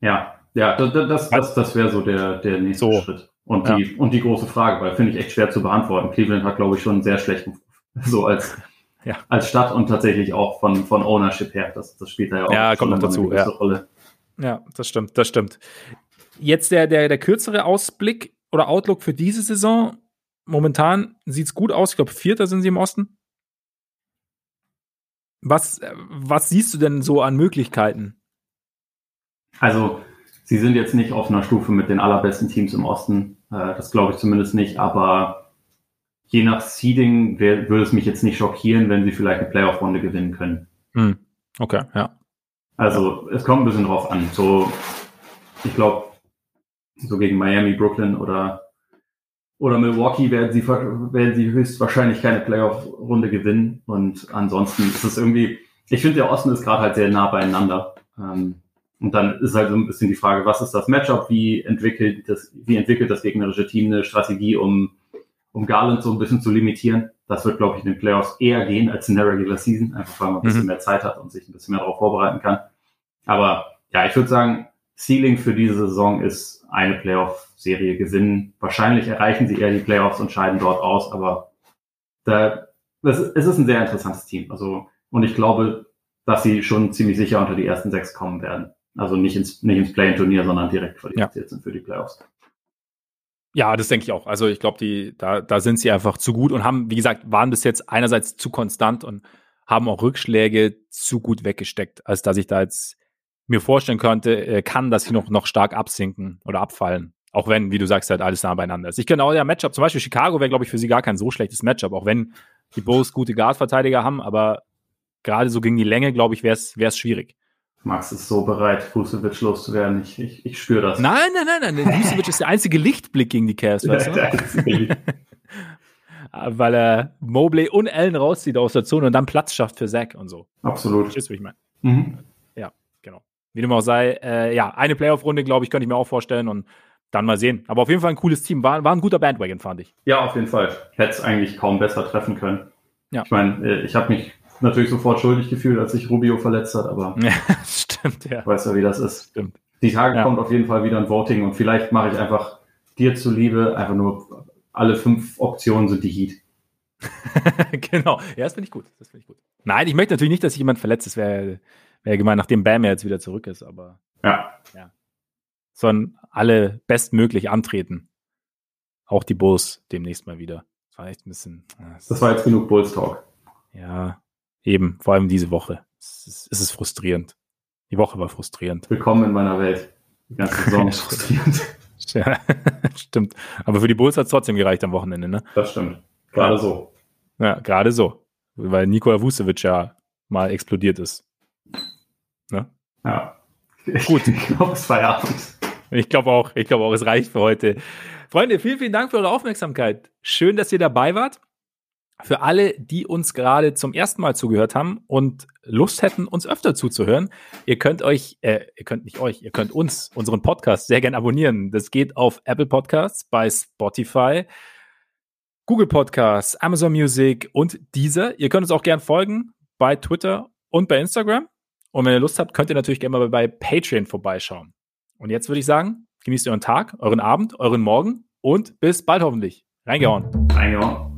[SPEAKER 2] Ja, ja, das, das, das, wäre so der, der nächste so. Schritt. Und die, ja. und die große Frage, weil finde ich echt schwer zu beantworten. Cleveland hat, glaube ich, schon einen sehr schlechten. *laughs* So als, *laughs* ja. als Stadt und tatsächlich auch von, von Ownership her. Das, das spielt da ja auch
[SPEAKER 1] ja, kommt noch dazu, ja. Rolle. Ja, das stimmt, das stimmt. Jetzt der, der, der kürzere Ausblick oder Outlook für diese Saison momentan sieht es gut aus. Ich glaube, Vierter sind sie im Osten. Was, was siehst du denn so an Möglichkeiten?
[SPEAKER 2] Also, sie sind jetzt nicht auf einer Stufe mit den allerbesten Teams im Osten. Äh, das glaube ich zumindest nicht. Aber je nach Seeding würde es mich jetzt nicht schockieren, wenn sie vielleicht eine Playoff-Runde gewinnen können.
[SPEAKER 1] Hm. Okay, ja.
[SPEAKER 2] Also, es kommt ein bisschen drauf an. So, ich glaube, so gegen Miami, Brooklyn oder oder Milwaukee werden sie, werden sie höchstwahrscheinlich keine Playoff-Runde gewinnen. Und ansonsten ist es irgendwie, ich finde, der Osten ist gerade halt sehr nah beieinander. Ähm, und dann ist halt so ein bisschen die Frage, was ist das Matchup? Wie entwickelt das, wie entwickelt das gegnerische Team eine Strategie, um, um Garland so ein bisschen zu limitieren? Das wird, glaube ich, in den Playoffs eher gehen als in der Regular Season, einfach weil man ein bisschen mhm. mehr Zeit hat und sich ein bisschen mehr darauf vorbereiten kann. Aber ja, ich würde sagen, Ceiling für diese Saison ist eine Playoff-Serie gewinnen. Wahrscheinlich erreichen sie eher die Playoffs und scheiden dort aus, aber da, das, es ist ein sehr interessantes Team. Also, und ich glaube, dass sie schon ziemlich sicher unter die ersten sechs kommen werden. Also nicht ins, nicht ins Play-in-Turnier, sondern direkt qualifiziert ja. sind für die Playoffs.
[SPEAKER 1] Ja, das denke ich auch. Also ich glaube, die, da, da sind sie einfach zu gut und haben, wie gesagt, waren bis jetzt einerseits zu konstant und haben auch Rückschläge zu gut weggesteckt, als dass ich da jetzt mir vorstellen könnte, äh, kann, dass sie noch, noch stark absinken oder abfallen. Auch wenn, wie du sagst, halt alles nah beieinander ist. Ich kenne auch der Matchup, zum Beispiel Chicago wäre, glaube ich, für sie gar kein so schlechtes Matchup, auch wenn die Bulls gute Guard-Verteidiger haben, aber gerade so gegen die Länge, glaube ich, wäre es schwierig.
[SPEAKER 2] Max ist so bereit, Vucevic loszuwerden. Ich, ich, ich spüre das.
[SPEAKER 1] Nein, nein, nein, nein. Vucevic ist der einzige Lichtblick gegen die Cavs, weißt du? *laughs* Weil er Mobley und Allen rauszieht aus der Zone und dann Platz schafft für Zach und so.
[SPEAKER 2] Absolut.
[SPEAKER 1] Verstehst du, wie ich meine? Mhm. Wie dem auch sei, äh, ja, eine Playoff-Runde, glaube ich, könnte ich mir auch vorstellen und dann mal sehen. Aber auf jeden Fall ein cooles Team. War, war ein guter Bandwagon, fand ich.
[SPEAKER 2] Ja, auf jeden Fall. Hätte es eigentlich kaum besser treffen können. Ja. Ich meine, äh, ich habe mich natürlich sofort schuldig gefühlt, als sich Rubio verletzt hat, aber *laughs*
[SPEAKER 1] ja, stimmt, ja.
[SPEAKER 2] Weißt ja, wie das ist.
[SPEAKER 1] Stimmt.
[SPEAKER 2] Die Tage ja. kommt auf jeden Fall wieder ein Voting und vielleicht mache ich einfach dir zuliebe einfach nur alle fünf Optionen sind die Heat. *laughs*
[SPEAKER 1] genau, ja, das finde ich gut. Das finde ich gut. Nein, ich möchte natürlich nicht, dass sich jemand verletzt. Das wäre wär gemein, nachdem Bam ja jetzt wieder zurück ist, aber
[SPEAKER 2] ja.
[SPEAKER 1] ja. Sondern alle bestmöglich antreten. Auch die Bulls demnächst mal wieder. Das war echt ein bisschen.
[SPEAKER 2] Das war jetzt genug Bulls Talk.
[SPEAKER 1] Ja, Eben, vor allem diese Woche. Es ist, es ist frustrierend. Die Woche war frustrierend.
[SPEAKER 2] Willkommen in meiner Welt. Die ganze Saison *laughs* ist frustrierend.
[SPEAKER 1] Ja, *laughs* stimmt. Aber für die Bulls hat es trotzdem gereicht am Wochenende, ne?
[SPEAKER 2] Das stimmt. Gerade ja. so.
[SPEAKER 1] Ja, gerade so. Weil Nikola Vucevic ja mal explodiert ist.
[SPEAKER 2] Ne? Ja. Gut. *laughs* Ich glaube, es war Feierabend.
[SPEAKER 1] Ich glaube auch. Ich glaube auch, es reicht für heute. Freunde, vielen, vielen Dank für eure Aufmerksamkeit. Schön, dass ihr dabei wart. Für alle, die uns gerade zum ersten Mal zugehört haben und Lust hätten, uns öfter zuzuhören, ihr könnt euch, äh, ihr könnt nicht euch, ihr könnt uns, unseren Podcast sehr gern abonnieren. Das geht auf Apple Podcasts, bei Spotify, Google Podcasts, Amazon Music und dieser. Ihr könnt uns auch gern folgen bei Twitter und bei Instagram. Und wenn ihr Lust habt, könnt ihr natürlich gerne mal bei Patreon vorbeischauen. Und jetzt würde ich sagen, genießt euren Tag, euren Abend, euren Morgen und bis bald hoffentlich. Reingehauen.
[SPEAKER 2] eingehauen.